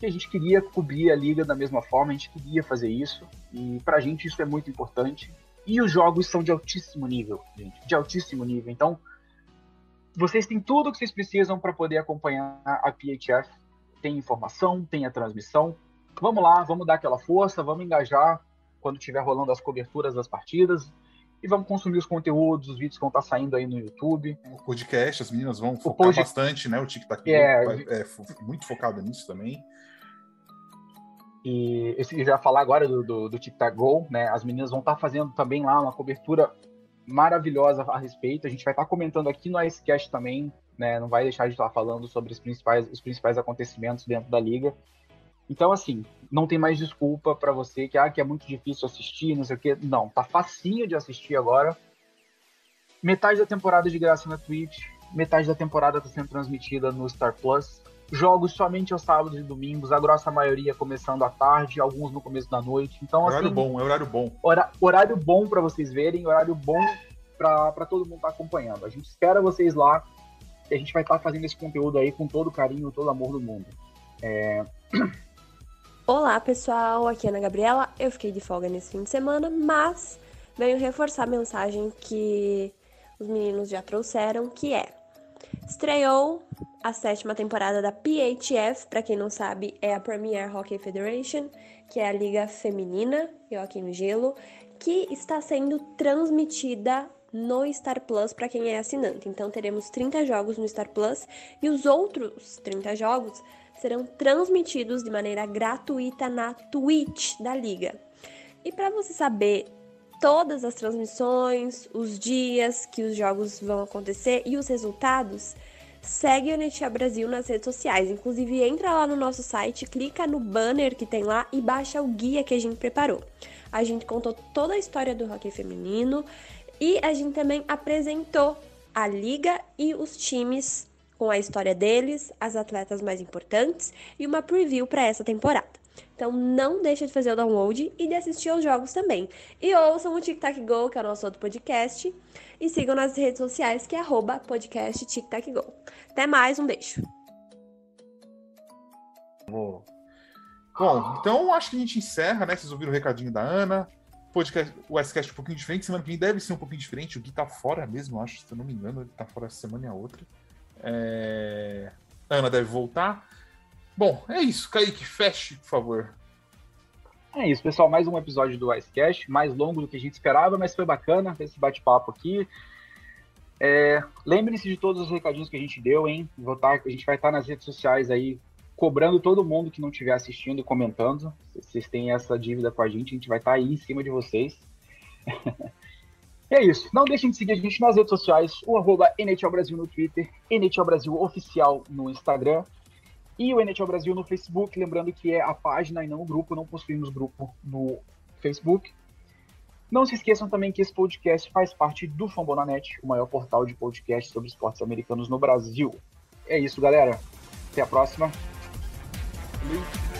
B: que a gente queria cobrir a liga da mesma forma, a gente queria fazer isso, e pra gente isso é muito importante. E os jogos são de altíssimo nível, gente, de altíssimo nível. Então, vocês têm tudo o que vocês precisam para poder acompanhar a PHF. Tem informação, tem a transmissão. Vamos lá, vamos dar aquela força, vamos engajar quando estiver rolando as coberturas das partidas e vamos consumir os conteúdos, os vídeos que vão estar saindo aí no YouTube.
A: O podcast, as meninas vão focar pod... bastante, né? O TikTok é, é muito focado nisso também.
B: E eu já falar agora do, do, do TikTok Go, né? As meninas vão estar fazendo também lá uma cobertura maravilhosa a respeito. A gente vai estar comentando aqui no Icecast também, né? Não vai deixar de estar falando sobre os principais, os principais acontecimentos dentro da liga. Então, assim, não tem mais desculpa para você que, ah, que é muito difícil assistir, não sei o quê. Não, tá facinho de assistir agora. Metade da temporada de graça na Twitch, metade da temporada está sendo transmitida no Star Plus. Jogos somente aos sábados e domingos, a grossa maioria começando à tarde, alguns no começo da noite. Então,
A: horário
B: assim,
A: bom, é horário bom.
B: Hora, horário bom para vocês verem, horário bom para todo mundo estar tá acompanhando. A gente espera vocês lá e a gente vai estar tá fazendo esse conteúdo aí com todo o carinho, todo o amor do mundo. É...
D: Olá pessoal, aqui é Ana Gabriela. Eu fiquei de folga nesse fim de semana, mas venho reforçar a mensagem que os meninos já trouxeram, que é estreou a sétima temporada da PHF, para quem não sabe, é a Premier Hockey Federation, que é a liga feminina de hockey no gelo, que está sendo transmitida no Star Plus para quem é assinante. Então teremos 30 jogos no Star Plus e os outros 30 jogos serão transmitidos de maneira gratuita na Twitch da liga. E para você saber todas as transmissões, os dias que os jogos vão acontecer e os resultados, segue a Netia Brasil nas redes sociais. Inclusive, entra lá no nosso site, clica no banner que tem lá e baixa o guia que a gente preparou. A gente contou toda a história do hockey feminino e a gente também apresentou a liga e os times com a história deles, as atletas mais importantes e uma preview para essa temporada. Então não deixe de fazer o download e de assistir aos jogos também. E ouçam o Tic Tac Go, que é o nosso outro podcast, e sigam nas redes sociais, que é arroba podcast Tic Tac Go. Até mais, um beijo.
A: Bom, então acho que a gente encerra, né? Vocês ouviram o recadinho da Ana. Podcast, o S-Cast um pouquinho diferente, semana que vem deve ser um pouquinho diferente. O Gui tá fora mesmo, acho, se eu não me engano, ele tá fora essa semana e a outra. É... Ana deve voltar. Bom, é isso. Kaique, feche, por favor.
B: É isso, pessoal. Mais um episódio do Icecast, mais longo do que a gente esperava, mas foi bacana esse bate-papo aqui. É, Lembrem-se de todos os recadinhos que a gente deu, hein? Tá, a gente vai estar nas redes sociais aí, cobrando todo mundo que não estiver assistindo e comentando. Se vocês têm essa dívida com a gente, a gente vai estar aí em cima de vocês. é isso. Não deixem de seguir a gente nas redes sociais, o arroba NHL Brasil no Twitter, NHL Brasil Oficial no Instagram e o NHL Brasil no Facebook. Lembrando que é a página e não o grupo, não possuímos grupo no Facebook. Não se esqueçam também que esse podcast faz parte do Fambonanet, o maior portal de podcast sobre esportes americanos no Brasil. É isso, galera. Até a próxima. Valeu.